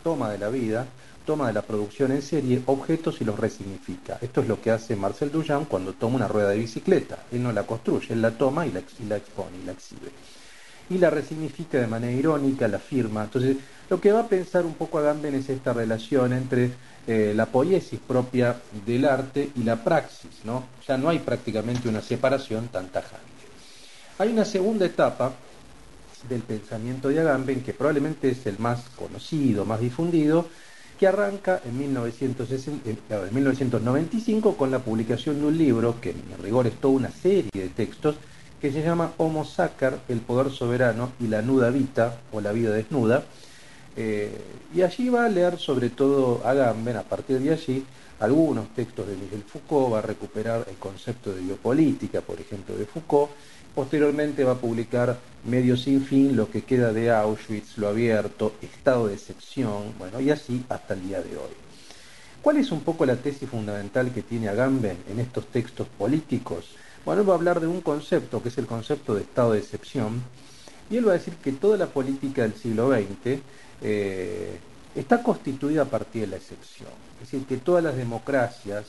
toma de la vida, toma de la producción en serie objetos y los resignifica. Esto es lo que hace Marcel Duchamp cuando toma una rueda de bicicleta. Él no la construye, él la toma y la, y la expone y la exhibe. Y la resignifica de manera irónica, la firma. Entonces, lo que va a pensar un poco Agamben es esta relación entre eh, la poiesis propia del arte y la praxis, ¿no? Ya no hay prácticamente una separación tan tajante. Hay una segunda etapa del pensamiento de Agamben, que probablemente es el más conocido, más difundido, que arranca en, 1960 eh, en 1995 con la publicación de un libro, que en rigor es toda una serie de textos, que se llama Homo Sacer, el poder soberano y la nuda vita, o la vida desnuda, eh, y allí va a leer sobre todo Agamben, a partir de allí, algunos textos de Miguel Foucault, va a recuperar el concepto de biopolítica, por ejemplo, de Foucault, posteriormente va a publicar Medio sin fin, lo que queda de Auschwitz, lo abierto, estado de excepción, bueno, y así hasta el día de hoy. ¿Cuál es un poco la tesis fundamental que tiene Agamben en estos textos políticos? Bueno, él va a hablar de un concepto, que es el concepto de estado de excepción, y él va a decir que toda la política del siglo XX eh, está constituida a partir de la excepción. Es decir, que todas las democracias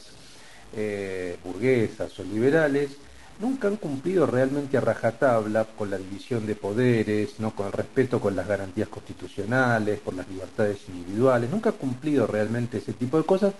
eh, burguesas o liberales nunca han cumplido realmente a rajatabla con la división de poderes, no con el respeto con las garantías constitucionales, por las libertades individuales, nunca ha cumplido realmente ese tipo de cosas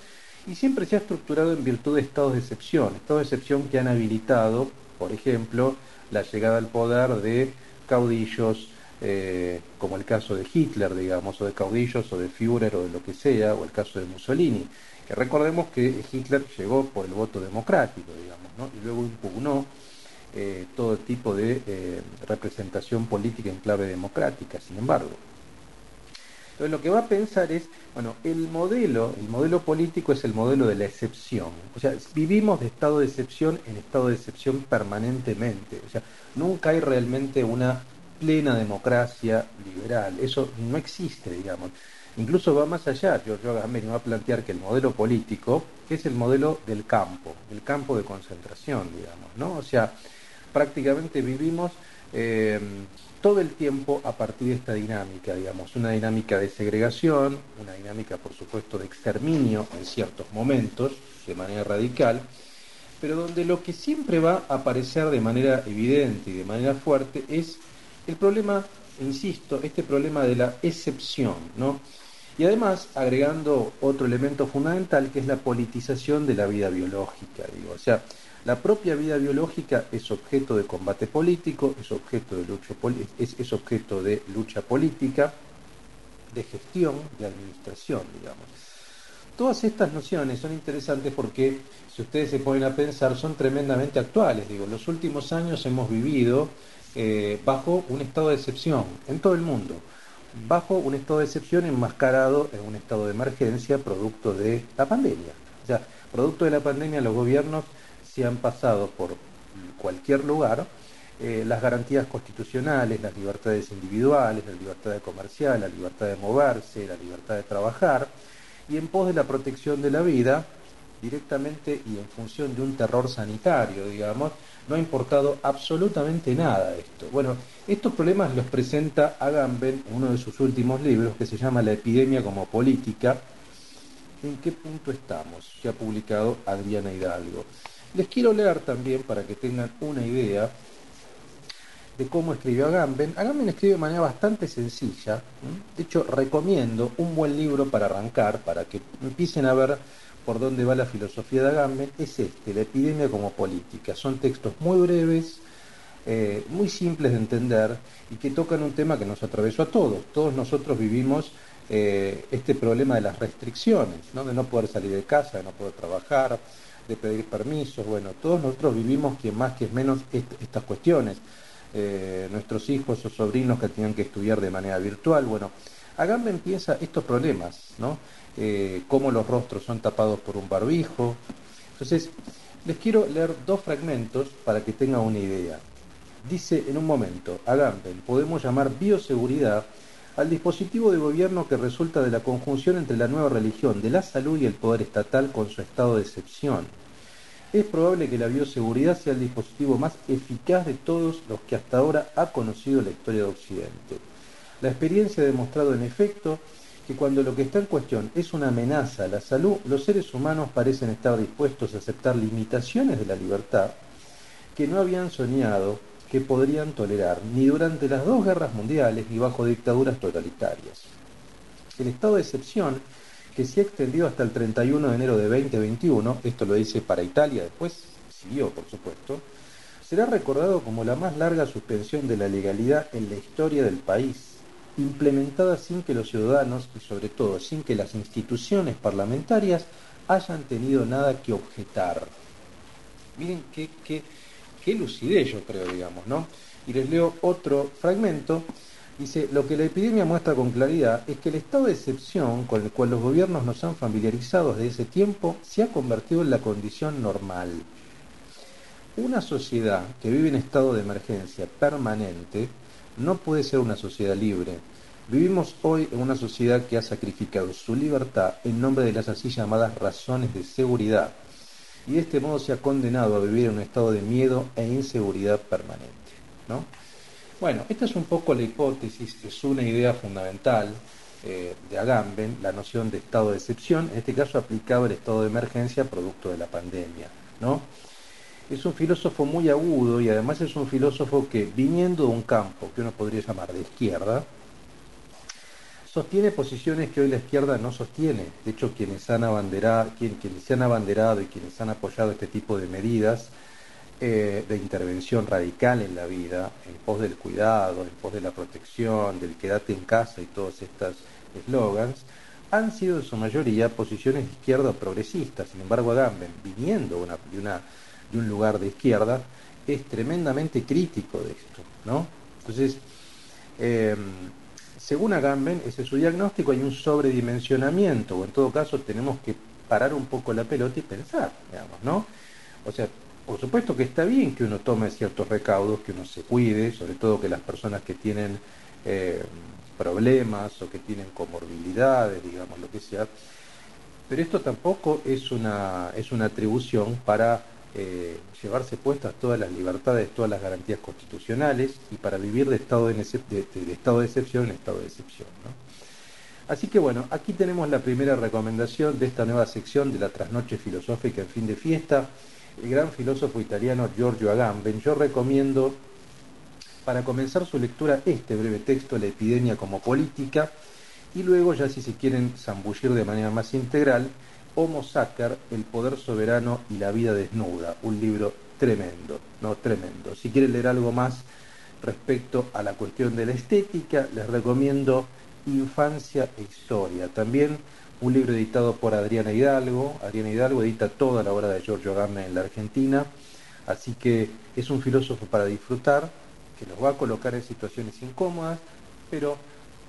y siempre se ha estructurado en virtud de estados de excepción, estados de excepción que han habilitado, por ejemplo, la llegada al poder de caudillos, eh, como el caso de Hitler, digamos, o de caudillos, o de Führer, o de lo que sea, o el caso de Mussolini, que recordemos que Hitler llegó por el voto democrático, digamos, ¿no? y luego impugnó eh, todo tipo de eh, representación política en clave democrática, sin embargo. Entonces lo que va a pensar es, bueno, el modelo, el modelo político es el modelo de la excepción. O sea, vivimos de estado de excepción en estado de excepción permanentemente. O sea, nunca hay realmente una plena democracia liberal. Eso no existe, digamos. Incluso va más allá. Giorgio Agamben va a plantear que el modelo político es el modelo del campo, el campo de concentración, digamos, ¿no? O sea, prácticamente vivimos eh, todo el tiempo a partir de esta dinámica, digamos, una dinámica de segregación, una dinámica, por supuesto, de exterminio en ciertos momentos, de manera radical, pero donde lo que siempre va a aparecer de manera evidente y de manera fuerte es el problema, insisto, este problema de la excepción, ¿no? Y además agregando otro elemento fundamental que es la politización de la vida biológica, digo, o sea, la propia vida biológica es objeto de combate político, es objeto de lucha, es, es objeto de lucha política, de gestión, de administración, digamos. Todas estas nociones son interesantes porque, si ustedes se ponen a pensar, son tremendamente actuales. Digo, los últimos años hemos vivido eh, bajo un estado de excepción en todo el mundo, bajo un estado de excepción enmascarado en un estado de emergencia producto de la pandemia. O sea, producto de la pandemia los gobiernos se han pasado por cualquier lugar eh, las garantías constitucionales, las libertades individuales, la libertad de comercial, la libertad de moverse, la libertad de trabajar, y en pos de la protección de la vida, directamente y en función de un terror sanitario, digamos, no ha importado absolutamente nada esto. Bueno, estos problemas los presenta Agamben en uno de sus últimos libros que se llama La epidemia como política. ¿En qué punto estamos? Que ha publicado Adriana Hidalgo. Les quiero leer también para que tengan una idea de cómo escribió Agamben. Agamben escribe de manera bastante sencilla. De hecho, recomiendo un buen libro para arrancar, para que empiecen a ver por dónde va la filosofía de Agamben, es este, la epidemia como política. Son textos muy breves, eh, muy simples de entender y que tocan un tema que nos atravesó a todos. Todos nosotros vivimos eh, este problema de las restricciones, ¿no? de no poder salir de casa, de no poder trabajar, de pedir permisos. Bueno, todos nosotros vivimos, quien más, que menos, est estas cuestiones. Eh, nuestros hijos o sobrinos que tenían que estudiar de manera virtual. Bueno, Agamben piensa estos problemas, ¿no? Eh, cómo los rostros son tapados por un barbijo, Entonces, les quiero leer dos fragmentos para que tengan una idea. Dice en un momento, Agamben, podemos llamar bioseguridad al dispositivo de gobierno que resulta de la conjunción entre la nueva religión de la salud y el poder estatal con su estado de excepción. Es probable que la bioseguridad sea el dispositivo más eficaz de todos los que hasta ahora ha conocido la historia de Occidente. La experiencia ha demostrado en efecto que cuando lo que está en cuestión es una amenaza a la salud, los seres humanos parecen estar dispuestos a aceptar limitaciones de la libertad que no habían soñado que podrían tolerar ni durante las dos guerras mundiales ni bajo dictaduras totalitarias. El estado de excepción, que se ha extendido hasta el 31 de enero de 2021, esto lo dice para Italia, después siguió por supuesto, será recordado como la más larga suspensión de la legalidad en la historia del país, implementada sin que los ciudadanos y sobre todo sin que las instituciones parlamentarias hayan tenido nada que objetar. Miren qué, qué, qué lucidez yo creo, digamos, ¿no? Y les leo otro fragmento. Dice, lo que la epidemia muestra con claridad es que el estado de excepción con el cual los gobiernos nos han familiarizado desde ese tiempo se ha convertido en la condición normal. Una sociedad que vive en estado de emergencia permanente no puede ser una sociedad libre. Vivimos hoy en una sociedad que ha sacrificado su libertad en nombre de las así llamadas razones de seguridad y de este modo se ha condenado a vivir en un estado de miedo e inseguridad permanente. ¿no? Bueno, esta es un poco la hipótesis, es una idea fundamental eh, de Agamben, la noción de estado de excepción, en este caso aplicaba el estado de emergencia producto de la pandemia. ¿no? Es un filósofo muy agudo y además es un filósofo que, viniendo de un campo que uno podría llamar de izquierda, sostiene posiciones que hoy la izquierda no sostiene. De hecho, quienes, han abanderado, quien- quienes se han abanderado y quienes han apoyado este tipo de medidas eh, de intervención radical en la vida, en pos del cuidado, en pos de la protección, del quédate en casa y todos estos eslogans, han sido en su mayoría posiciones de izquierda progresistas. Sin embargo, Agamben, viniendo una- de, una- de un lugar de izquierda, es tremendamente crítico de esto. ¿no? Entonces, eh, según Agamben, ese es su diagnóstico, hay un sobredimensionamiento, o en todo caso tenemos que parar un poco la pelota y pensar, digamos, ¿no? O sea, por supuesto que está bien que uno tome ciertos recaudos, que uno se cuide, sobre todo que las personas que tienen eh, problemas o que tienen comorbilidades, digamos, lo que sea, pero esto tampoco es una, es una atribución para eh, llevarse puestas todas las libertades, todas las garantías constitucionales y para vivir de estado de, excepción en estado de excepción. Así que bueno, aquí tenemos la primera recomendación de esta nueva sección de la trasnoche filosófica en fin de fiesta. El gran filósofo italiano Giorgio Agamben. Yo recomiendo para comenzar su lectura este breve texto, La epidemia como política, y luego ya si se quieren zambullir de manera más integral, Homo Sacer, El poder soberano y la vida desnuda, un libro tremendo, no tremendo. Si quieren leer algo más respecto a la cuestión de la estética, les recomiendo Infancia e Historia, también un libro editado por Adriana Hidalgo. Adriana Hidalgo edita toda la obra de Giorgio Agamben en la Argentina, así que es un filósofo para disfrutar, que los va a colocar en situaciones incómodas, pero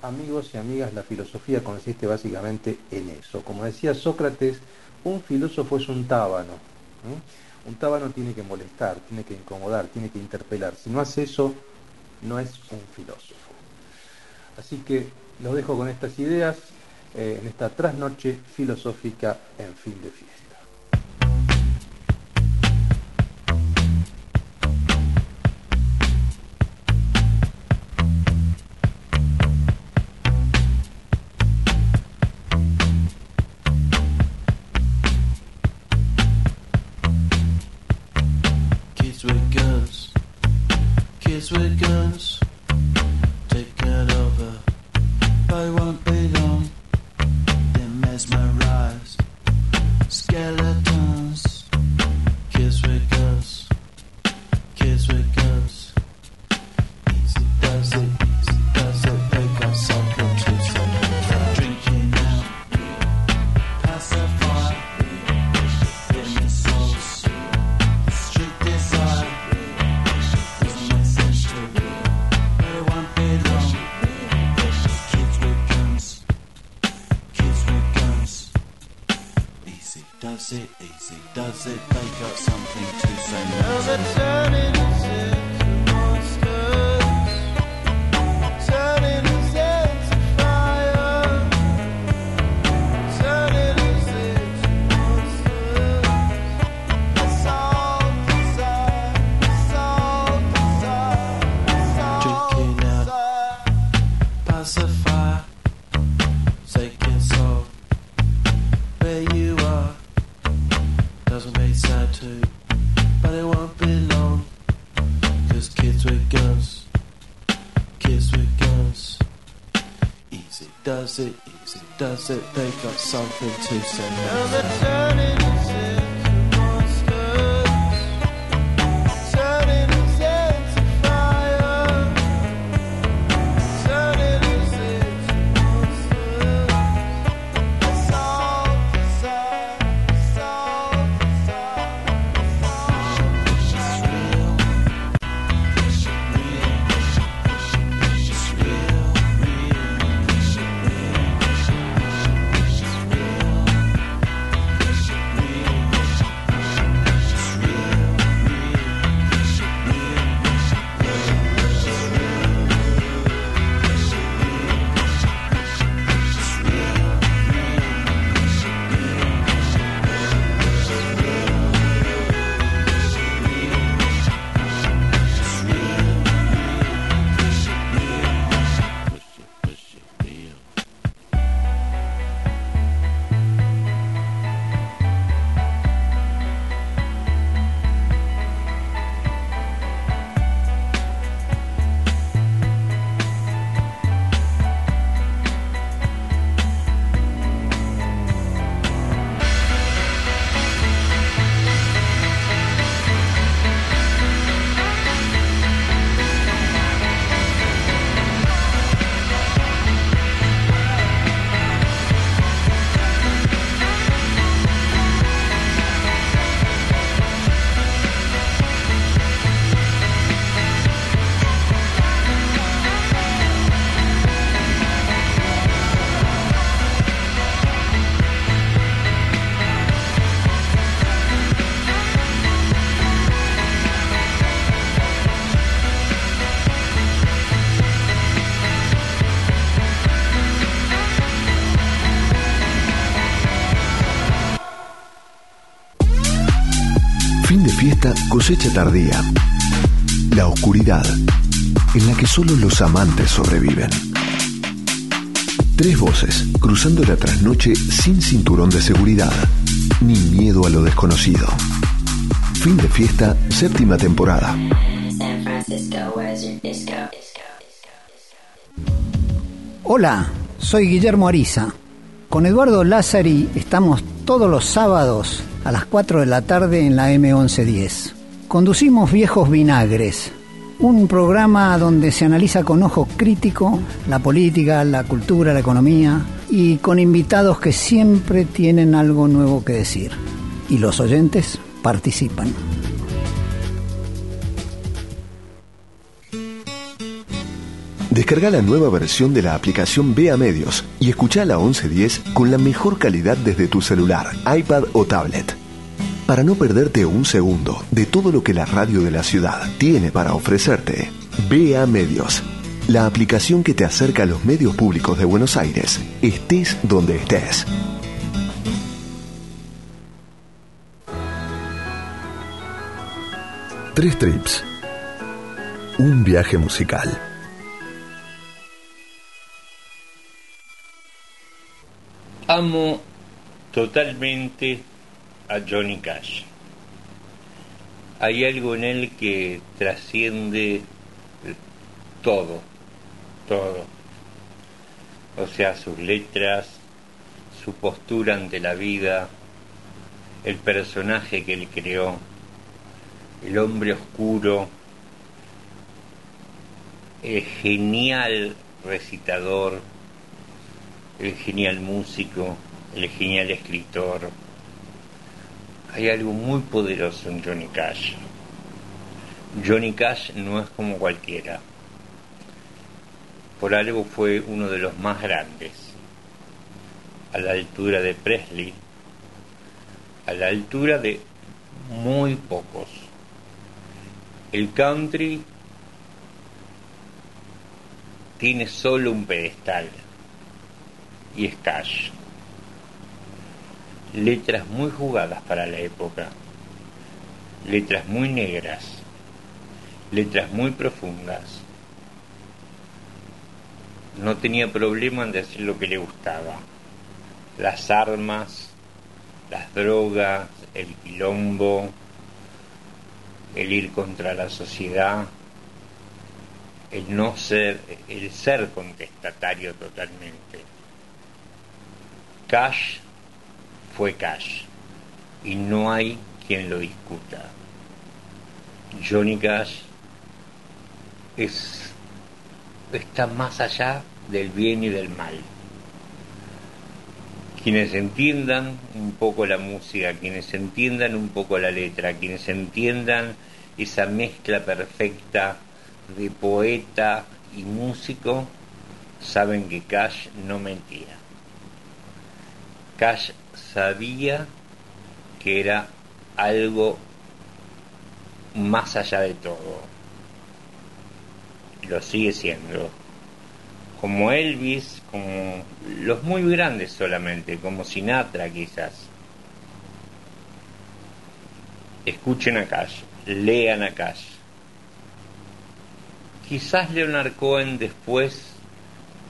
amigos y amigas, la filosofía consiste básicamente en eso. Como decía Sócrates, un filósofo es un tábano. ¿m? Un tábano tiene que molestar, tiene que incomodar, tiene que interpelar. Si no hace eso, no es un filósofo. Así que los dejo con estas ideas eh, en esta trasnoche filosófica en fin de fiesta. Kids taking soul where you are. Doesn't make sad too, but it won't be long. Cause kids with guns, kids with guns. Easy, does it, easy, does it? They got something to say. Cosecha tardía. La oscuridad, en la que solo los amantes sobreviven. Tres voces, cruzando la trasnoche sin cinturón de seguridad, ni miedo a lo desconocido. Fin de fiesta, séptima temporada. Hola, soy Guillermo Ariza. Con Eduardo Lázari estamos todos los sábados a las 4 de la tarde en la M1110. Conducimos Viejos Vinagres, un programa donde se analiza con ojo crítico la política, la cultura, la economía y con invitados que siempre tienen algo nuevo que decir. Y los oyentes participan. Descarga la nueva versión de la aplicación Vea Medios y escucha la 1110 con la mejor calidad desde tu celular, iPad o tablet. Para no perderte un segundo de todo lo que la radio de la ciudad tiene para ofrecerte, Vea Medios, la aplicación que te acerca a los medios públicos de Buenos Aires, estés donde estés. Tres trips. Un viaje musical. Amo totalmente a Johnny Cash. Hay algo en él que trasciende todo, todo. O sea, sus letras, su postura ante la vida, el personaje que él creó, el hombre oscuro, el genial recitador, el genial músico, el genial escritor. Hay algo muy poderoso en Johnny Cash. Johnny Cash no es como cualquiera. Por algo fue uno de los más grandes. A la altura de Presley, a la altura de muy pocos. El country tiene solo un pedestal y es Cash. Letras muy jugadas para la época, letras muy negras, letras muy profundas. No tenía problema en decir lo que le gustaba. Las armas, las drogas, el quilombo, el ir contra la sociedad, el no ser, el ser contestatario totalmente. Cash fue Cash y no hay quien lo discuta. Johnny Cash es, está más allá del bien y del mal. Quienes entiendan un poco la música, quienes entiendan un poco la letra, quienes entiendan esa mezcla perfecta de poeta y músico, saben que Cash no mentía. Cash sabía que era algo más allá de todo. Lo sigue siendo. Como Elvis, como los muy grandes solamente, como Sinatra quizás. Escuchen a lean a Cash. Quizás Leonard Cohen después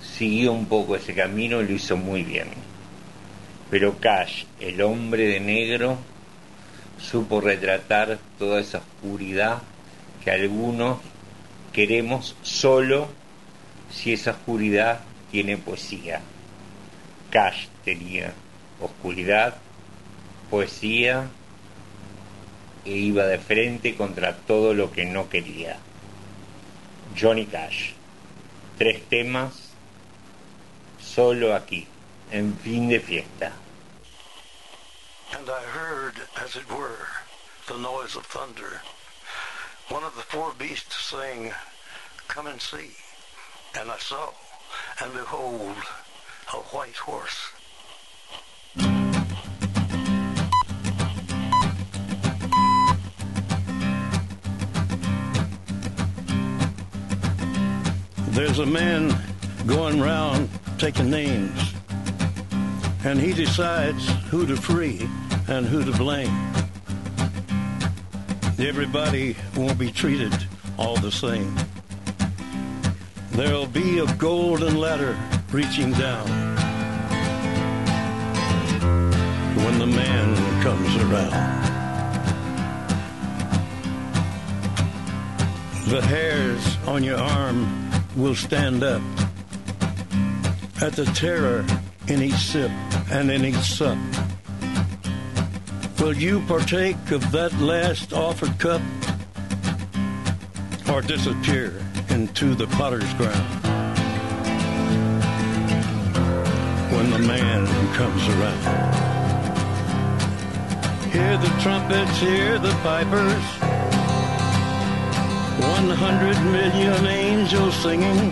siguió un poco ese camino y lo hizo muy bien. Pero Cash, el hombre de negro, supo retratar toda esa oscuridad que algunos queremos solo si esa oscuridad tiene poesía. Cash tenía oscuridad, poesía e iba de frente contra todo lo que no quería. Johnny Cash. Tres temas solo aquí, en fin. And I heard, as it were, the noise of thunder. One of the four beasts saying, Come and see. And I saw, and behold, a white horse. There's a man going round taking names, and he decides who to free and who to blame. Everybody won't be treated all the same. There'll be a golden ladder reaching down when the man comes around. The hairs on your arm will stand up at the terror in each sip and in each sup. Will you partake of that last offered cup or disappear into the potter's ground when the man comes around? Hear the trumpets, hear the pipers. One hundred million angels singing.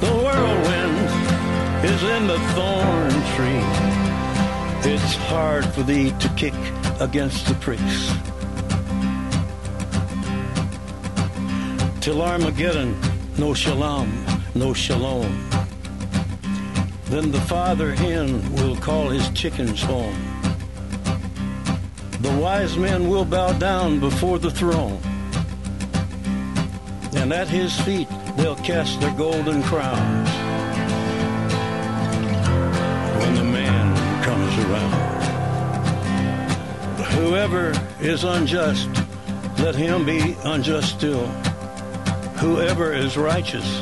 The whirlwind is in the thorn tree. It's hard for thee to kick against the pricks. Till Armageddon, no shalom, no shalom. Then the father hen will call his chickens home. The wise men will bow down before the throne. And at his feet they'll cast their golden crowns. When the man comes around. Whoever is unjust, let him be unjust still. Whoever is righteous,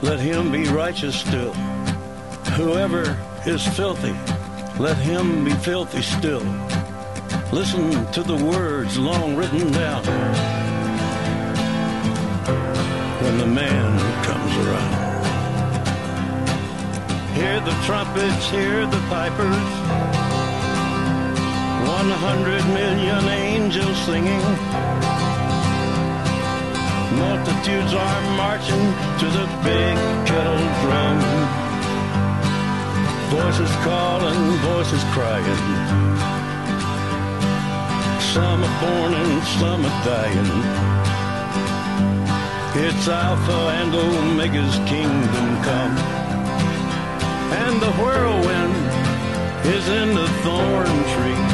let him be righteous still. Whoever is filthy, let him be filthy still. Listen to the words long written down when the man who comes around. Hear the trumpets, hear the pipers. One hundred million angels singing. Multitudes are marching to the big kettle drum. Voices calling, voices crying. Some are born and some are dying. It's Alpha and Omega's kingdom come. And the whirlwind is in the thorn tree.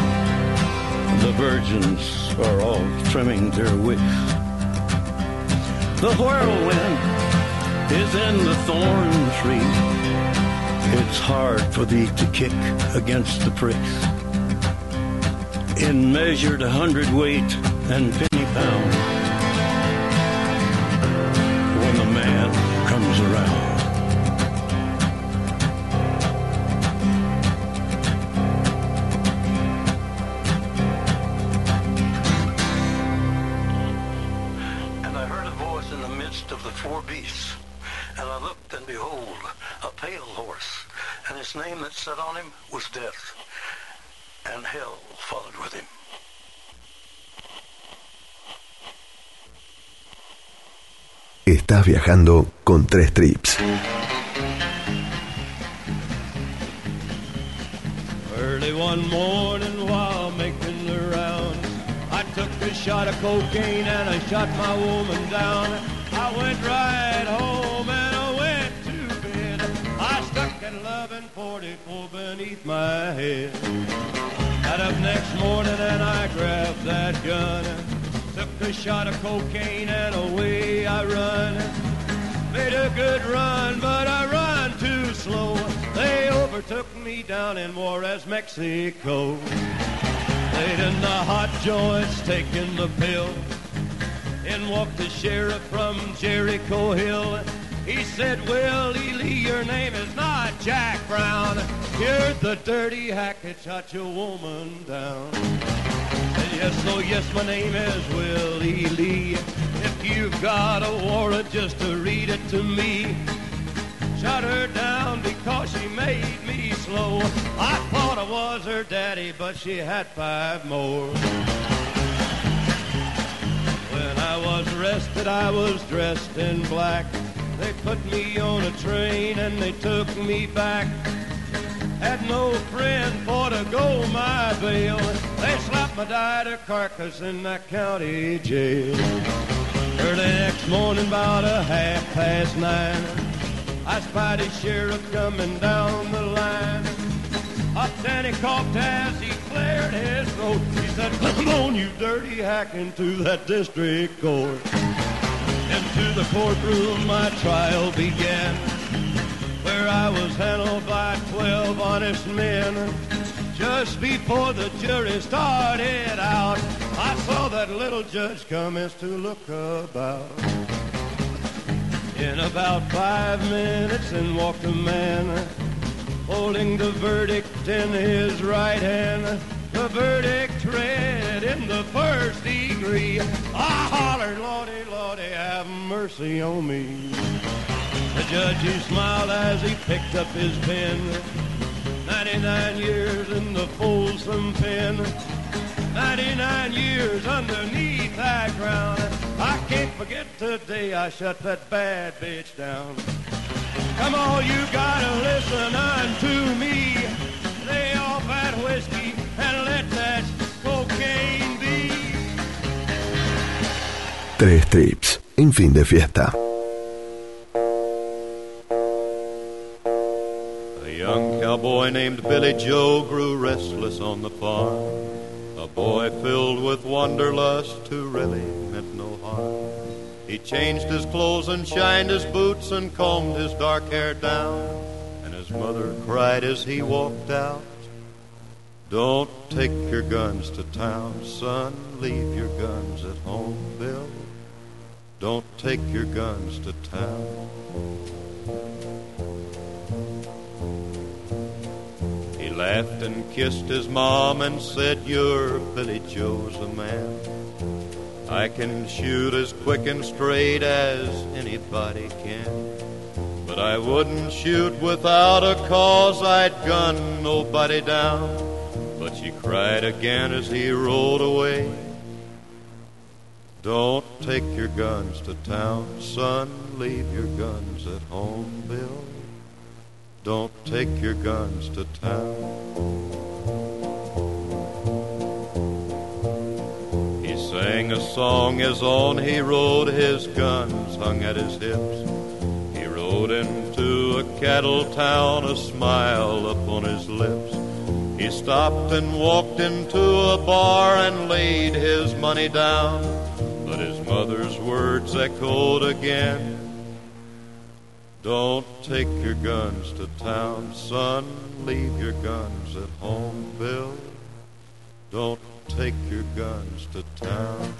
The virgins are all trimming their wicks. The whirlwind is in the thorn tree. It's hard for thee to kick against the pricks. In measured hundredweight and penny pound. Estás viajando con tres trips. Early one morning while making the rounds, I took a shot of cocaine and I shot my woman down. I went right home and I went to bed. I stuck at 1144 beneath my head. Got up next morning and I grabbed that gun. A shot of cocaine and away I run. Made a good run, but I run too slow. They overtook me down in Juarez, Mexico. Laid in the hot joints, taking the pill. In walked the sheriff from Jericho Hill. He said, Willie Lee, your name is not Jack Brown. You're the dirty hack that shot your woman down. Yes, oh yes, my name is Willie Lee. If you've got a warrant, just to read it to me. Shot her down because she made me slow. I thought I was her daddy, but she had five more. When I was arrested, I was dressed in black. They put me on a train and they took me back. Had no friend for to go my bail. They slapped my died carcass in that county jail. Early next morning, about a half past nine, I spied a sheriff coming down the line. Up he coughed as he cleared his throat. He said, come on, you dirty hack, into that district court. Into the courtroom my trial began, I was handled by twelve honest men. Just before the jury started out, I saw that little judge commence to look about. In about five minutes, in walked a man, holding the verdict in his right hand. The verdict read in the first degree. I hollered, Lordy, Lordy, have mercy on me. The judge, he smiled as he picked up his pen. 99 years in the Folsom pen. 99 years underneath that ground. I can't forget the day I shut that bad bitch down. Come on, you gotta listen unto me. Lay off that whiskey and let that cocaine be. Tres trips en fin de fiesta. Young boy named Billy Joe grew restless on the farm. A boy filled with wanderlust who really meant no harm. He changed his clothes and shined his boots and combed his dark hair down. And his mother cried as he walked out. Don't take your guns to town, son. Leave your guns at home, Bill. Don't take your guns to town. Laughed and kissed his mom and said, You're Billy Joe's a man. I can shoot as quick and straight as anybody can. But I wouldn't shoot without a cause, I'd gun nobody down. But she cried again as he rolled away. Don't take your guns to town, son. Leave your guns at home, Bill. Don't take your guns to town. He sang a song as on he rode, his guns hung at his hips. He rode into a cattle town, a smile upon his lips. He stopped and walked into a bar and laid his money down. But his mother's words echoed again. Don't take your guns to town, son. Leave your guns at home, Bill. Don't take your guns to town.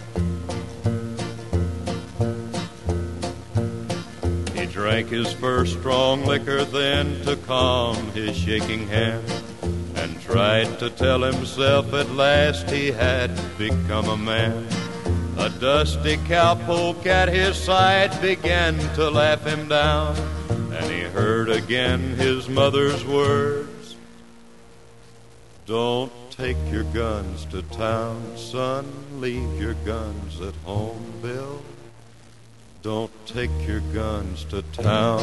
He drank his first strong liquor then to calm his shaking hand and tried to tell himself at last he had become a man. A dusty cowpoke at his side began to laugh him down, and he heard again his mother's words Don't take your guns to town, son. Leave your guns at home, Bill. Don't take your guns to town.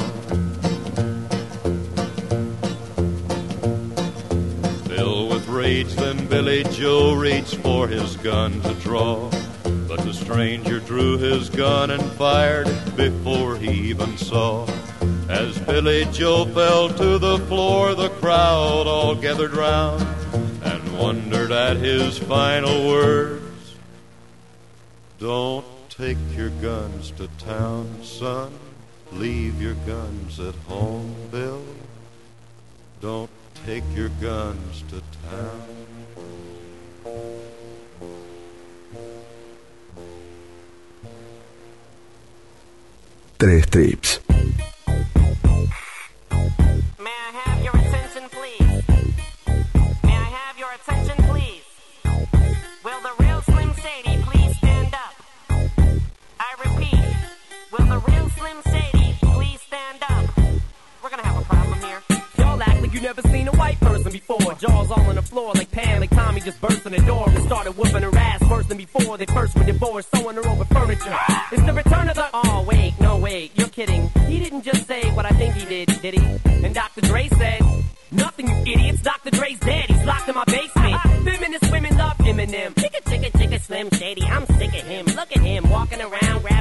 Filled with rage, then Billy Joe reached for his gun to draw. But the stranger drew his gun and fired before he even saw. As Billy Joe fell to the floor, the crowd all gathered round and wondered at his final words. Don't take your guns to town, son. Leave your guns at home, Bill. Don't take your guns to town. Tres trips. Like you never seen a white person before. Jaws all on the floor like Pam, like Tommy just burst in the door and started whooping her ass worse than before. They first were divorced, sewing her over furniture. It's the return of the. Oh wait, no wait, you're kidding. He didn't just say what I think he did, did he? And Dr. Dre said. Nothing, you idiots. Dr. Dre's dead. He's locked in my basement. Feminist women love Eminem. Chicka, chicka, chicka, Slim Shady. I'm sick of him. Look at him walking around, grabbing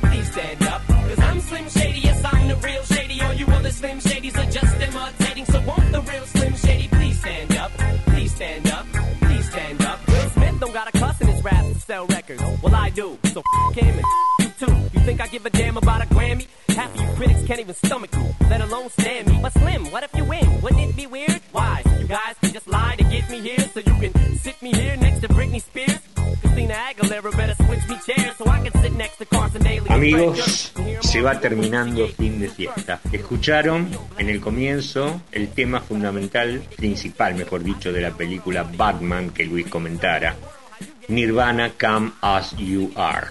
Slim Shadys are just imitating. So won't the real Slim Shady please stand up? Please stand up, please stand up. Will Smith don't got a cuss in his raps to sell records. Well, I do. So f him and you too. You think I give a damn about a Grammy? Half of you critics can't even stomach me, let alone stand me. But Slim, what if you win? Wouldn't it be weird? Why? You guys can just lie to get me here so you can sit me here next to Britney Spears? Christina Aguilera better Amigos, se va terminando fin de fiesta. Escucharon en el comienzo el tema fundamental, principal mejor dicho, de la película Batman que Luis comentara, Nirvana Come As You Are.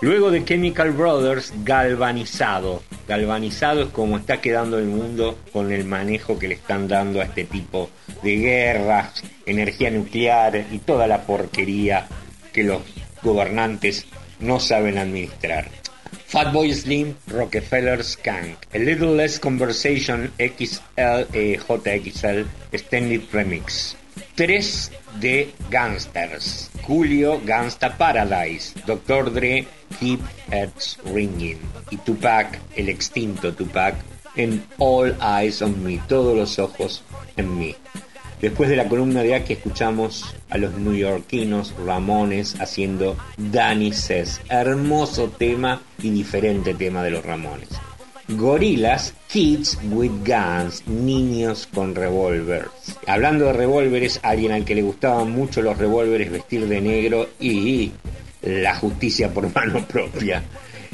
Luego de Chemical Brothers, galvanizado. Galvanizado es como está quedando el mundo con el manejo que le están dando a este tipo de guerras, energía nuclear y toda la porquería que los gobernantes no saben administrar. Fatboy Slim, Rockefeller Skank, A Little Less Conversation XL, eh, JXL, Extended Remix. 3 de Gangsters, Julio Gangsta Paradise, Dr. Dre, Keep Heads Ringing y Tupac, el extinto Tupac, en All Eyes on Me, todos los ojos en mí. Después de la columna de Aki escuchamos a los neoyorquinos Ramones haciendo Danny Says, hermoso tema y diferente tema de los Ramones. Gorilas, Kids with Guns, niños con revólveres. Hablando de revólveres, alguien al que le gustaban mucho los revólveres vestir de negro y la justicia por mano propia.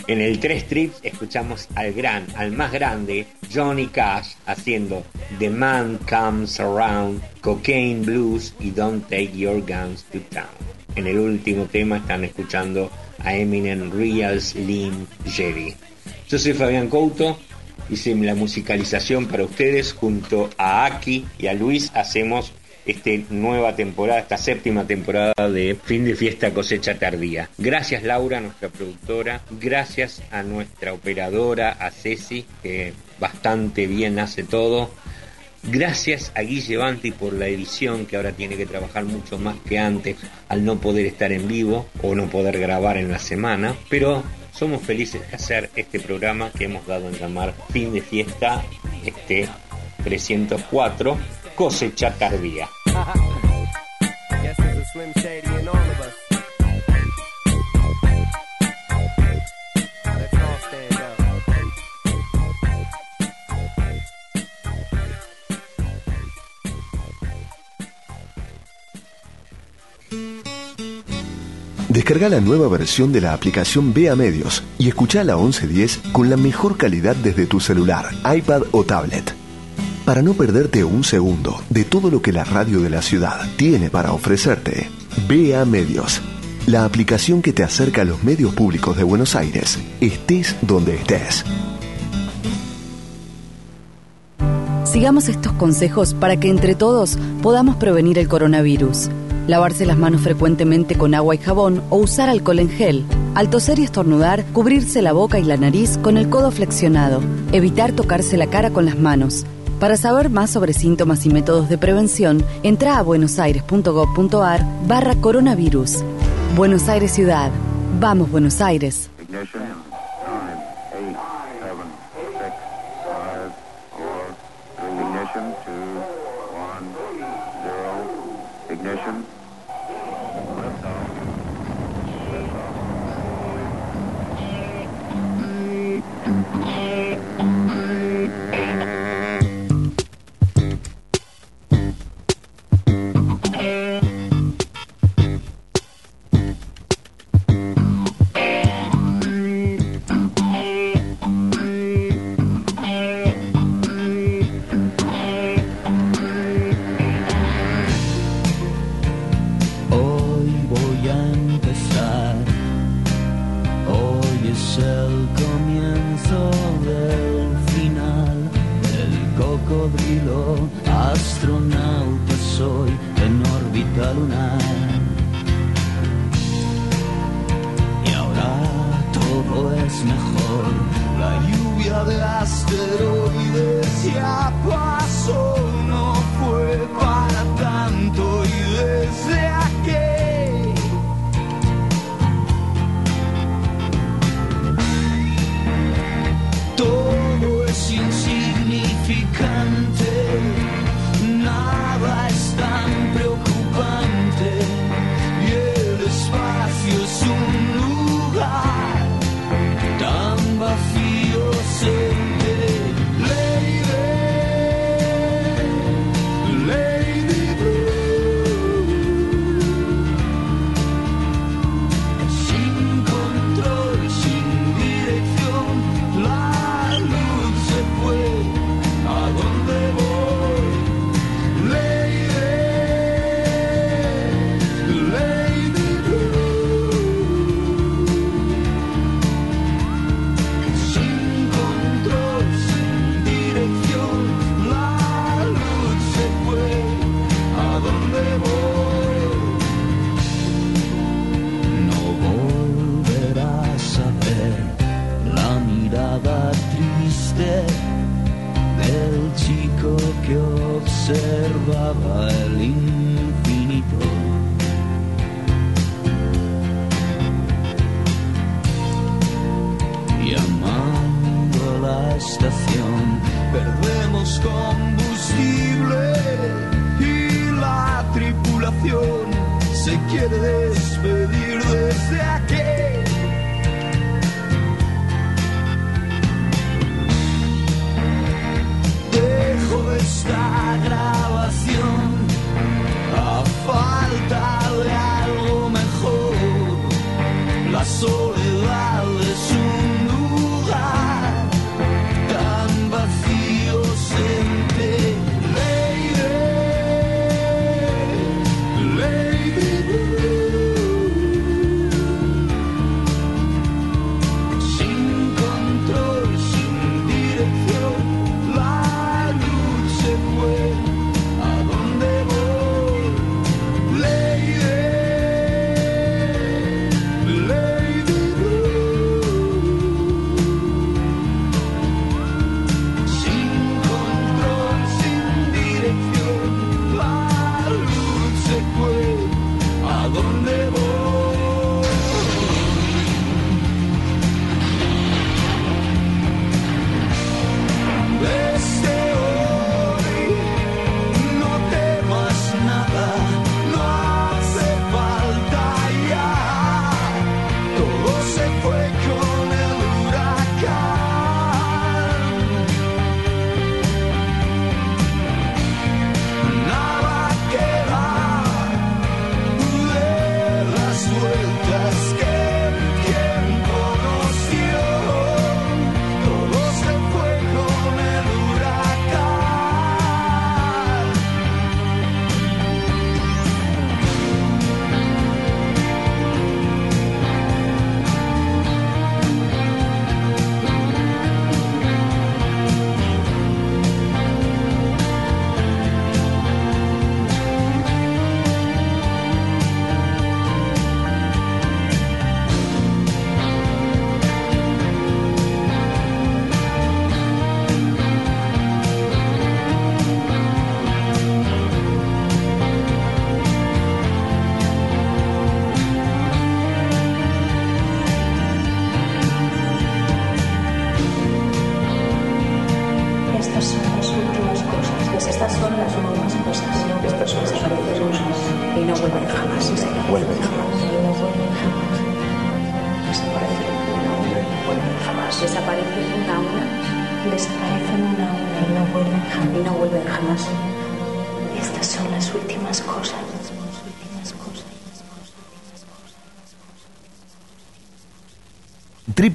En el Tres Trips escuchamos al gran, al más grande, Johnny Cash haciendo The Man Comes Around, Cocaine Blues y Don't Take Your Guns to Town. En el último tema están escuchando a Eminem Real Slim Shady. Yo soy Fabián Couto, hice la musicalización para ustedes junto a Aki y a Luis hacemos esta nueva temporada, esta séptima temporada de Fin de Fiesta Cosecha Tardía. Gracias Laura, nuestra productora, gracias a nuestra operadora, a Ceci, que bastante bien hace todo. Gracias a Guille Banti por la edición, que ahora tiene que trabajar mucho más que antes al no poder estar en vivo o no poder grabar en la semana, pero somos felices de hacer este programa que hemos dado en llamar Fin de Fiesta este 304 Cosecha Tardía. Descarga la nueva versión de la aplicación Vea Medios y escucha la 1110 con la mejor calidad desde tu celular, iPad o tablet. Para no perderte un segundo de todo lo que la radio de la ciudad tiene para ofrecerte, Vea Medios, la aplicación que te acerca a los medios públicos de Buenos Aires, estés donde estés. Sigamos estos consejos para que entre todos podamos prevenir el coronavirus. Lavarse las manos frecuentemente con agua y jabón o usar alcohol en gel. Al toser y estornudar, cubrirse la boca y la nariz con el codo flexionado. Evitar tocarse la cara con las manos. Para saber más sobre síntomas y métodos de prevención, entra a buenosaires.gov.ar barra coronavirus. Buenos Aires Ciudad. Vamos Buenos Aires.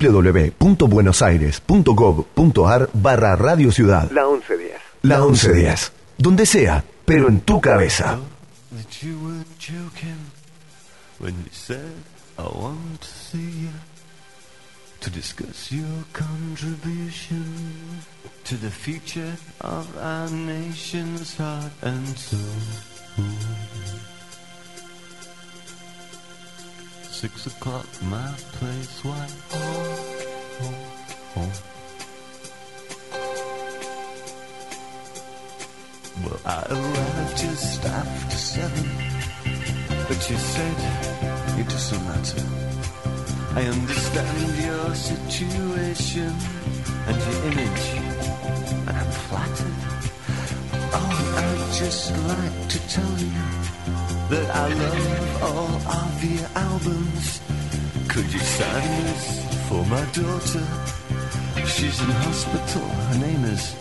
www.buenosaires.gov.ar barra Radio Ciudad. La 1110. La 1110. Donde sea, pero en tu cabeza. that you were joking when you said I want to see you to discuss your contribution to the future of our nation's heart and soul. Six o'clock, my place, why? I arrived just after seven, but you said it doesn't matter. I understand your situation and your image, and I'm flattered. Oh, I'd just like to tell you that I love all of your albums. Could you sign this for my daughter? She's in hospital. Her name is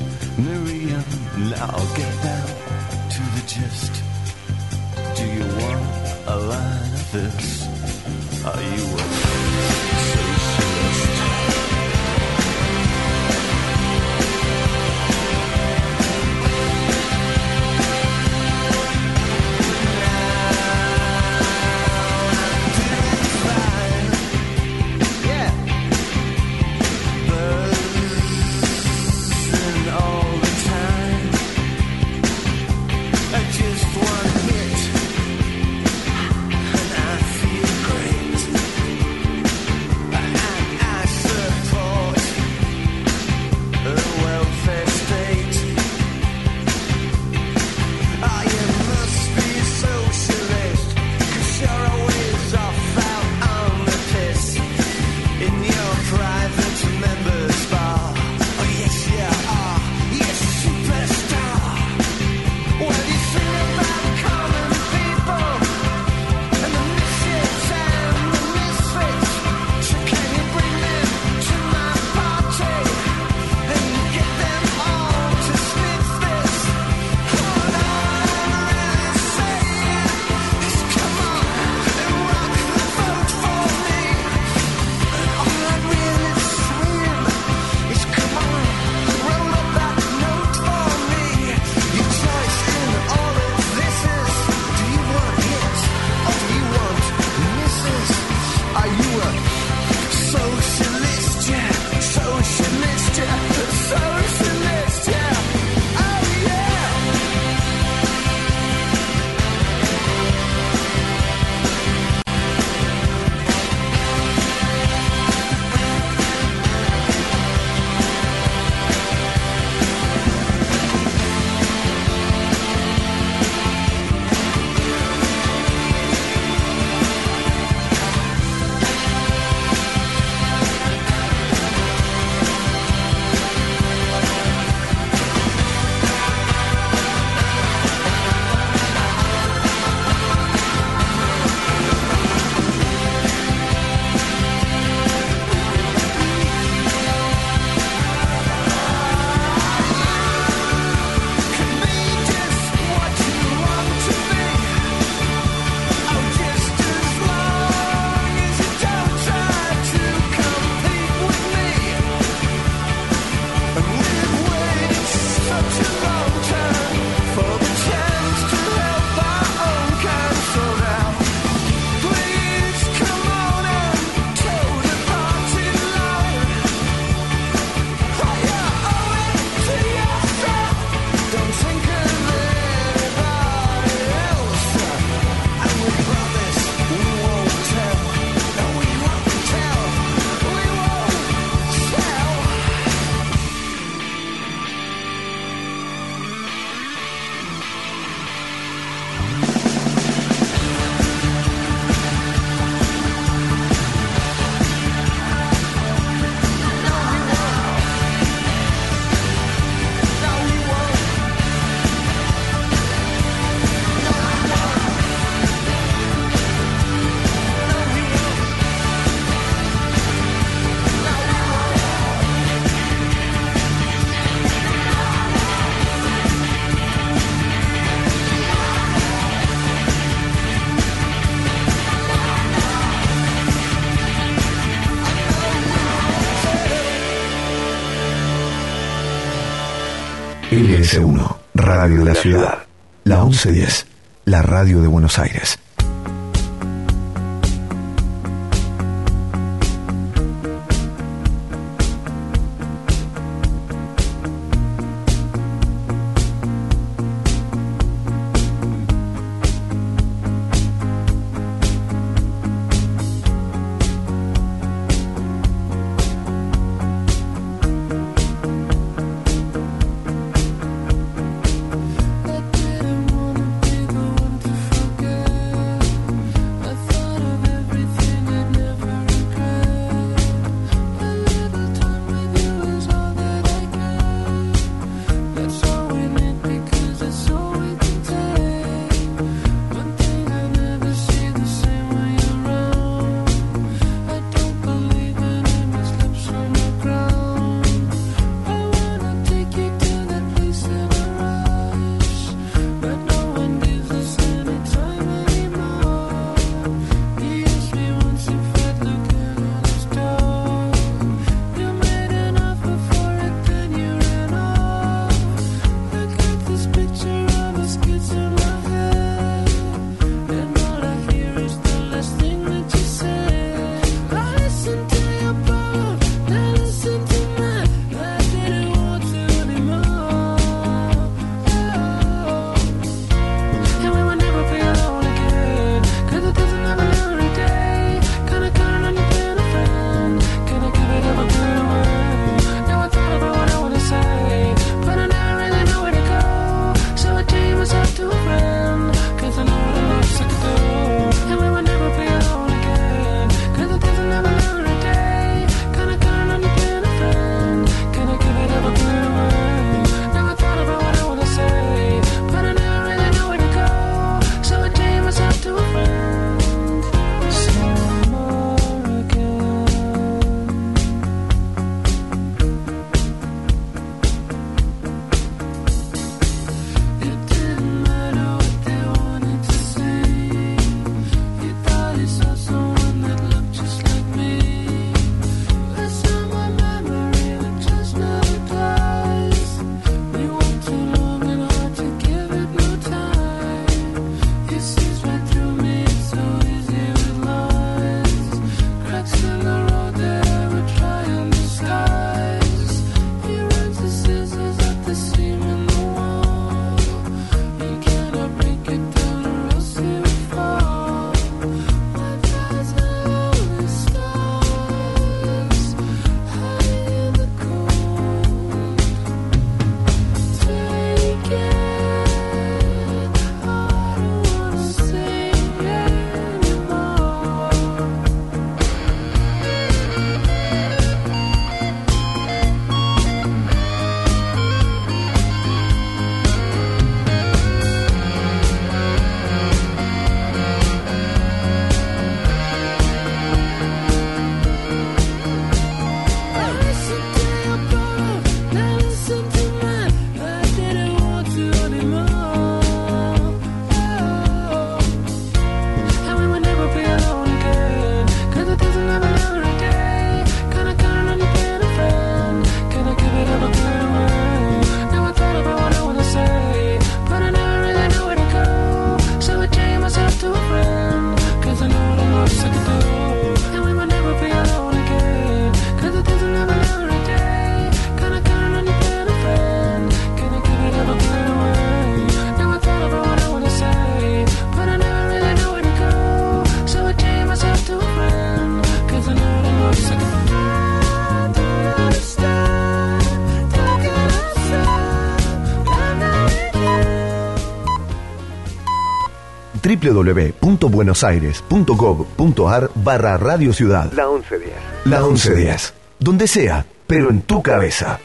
Miriam. Now get down to the gist. Do you want a line of this? Are you a la Ciudad. La 1110, la radio de Buenos Aires. www.buenosaires.gov.ar barra Radio Ciudad. La 1110. La 1110. Donde sea, pero en tu cabeza.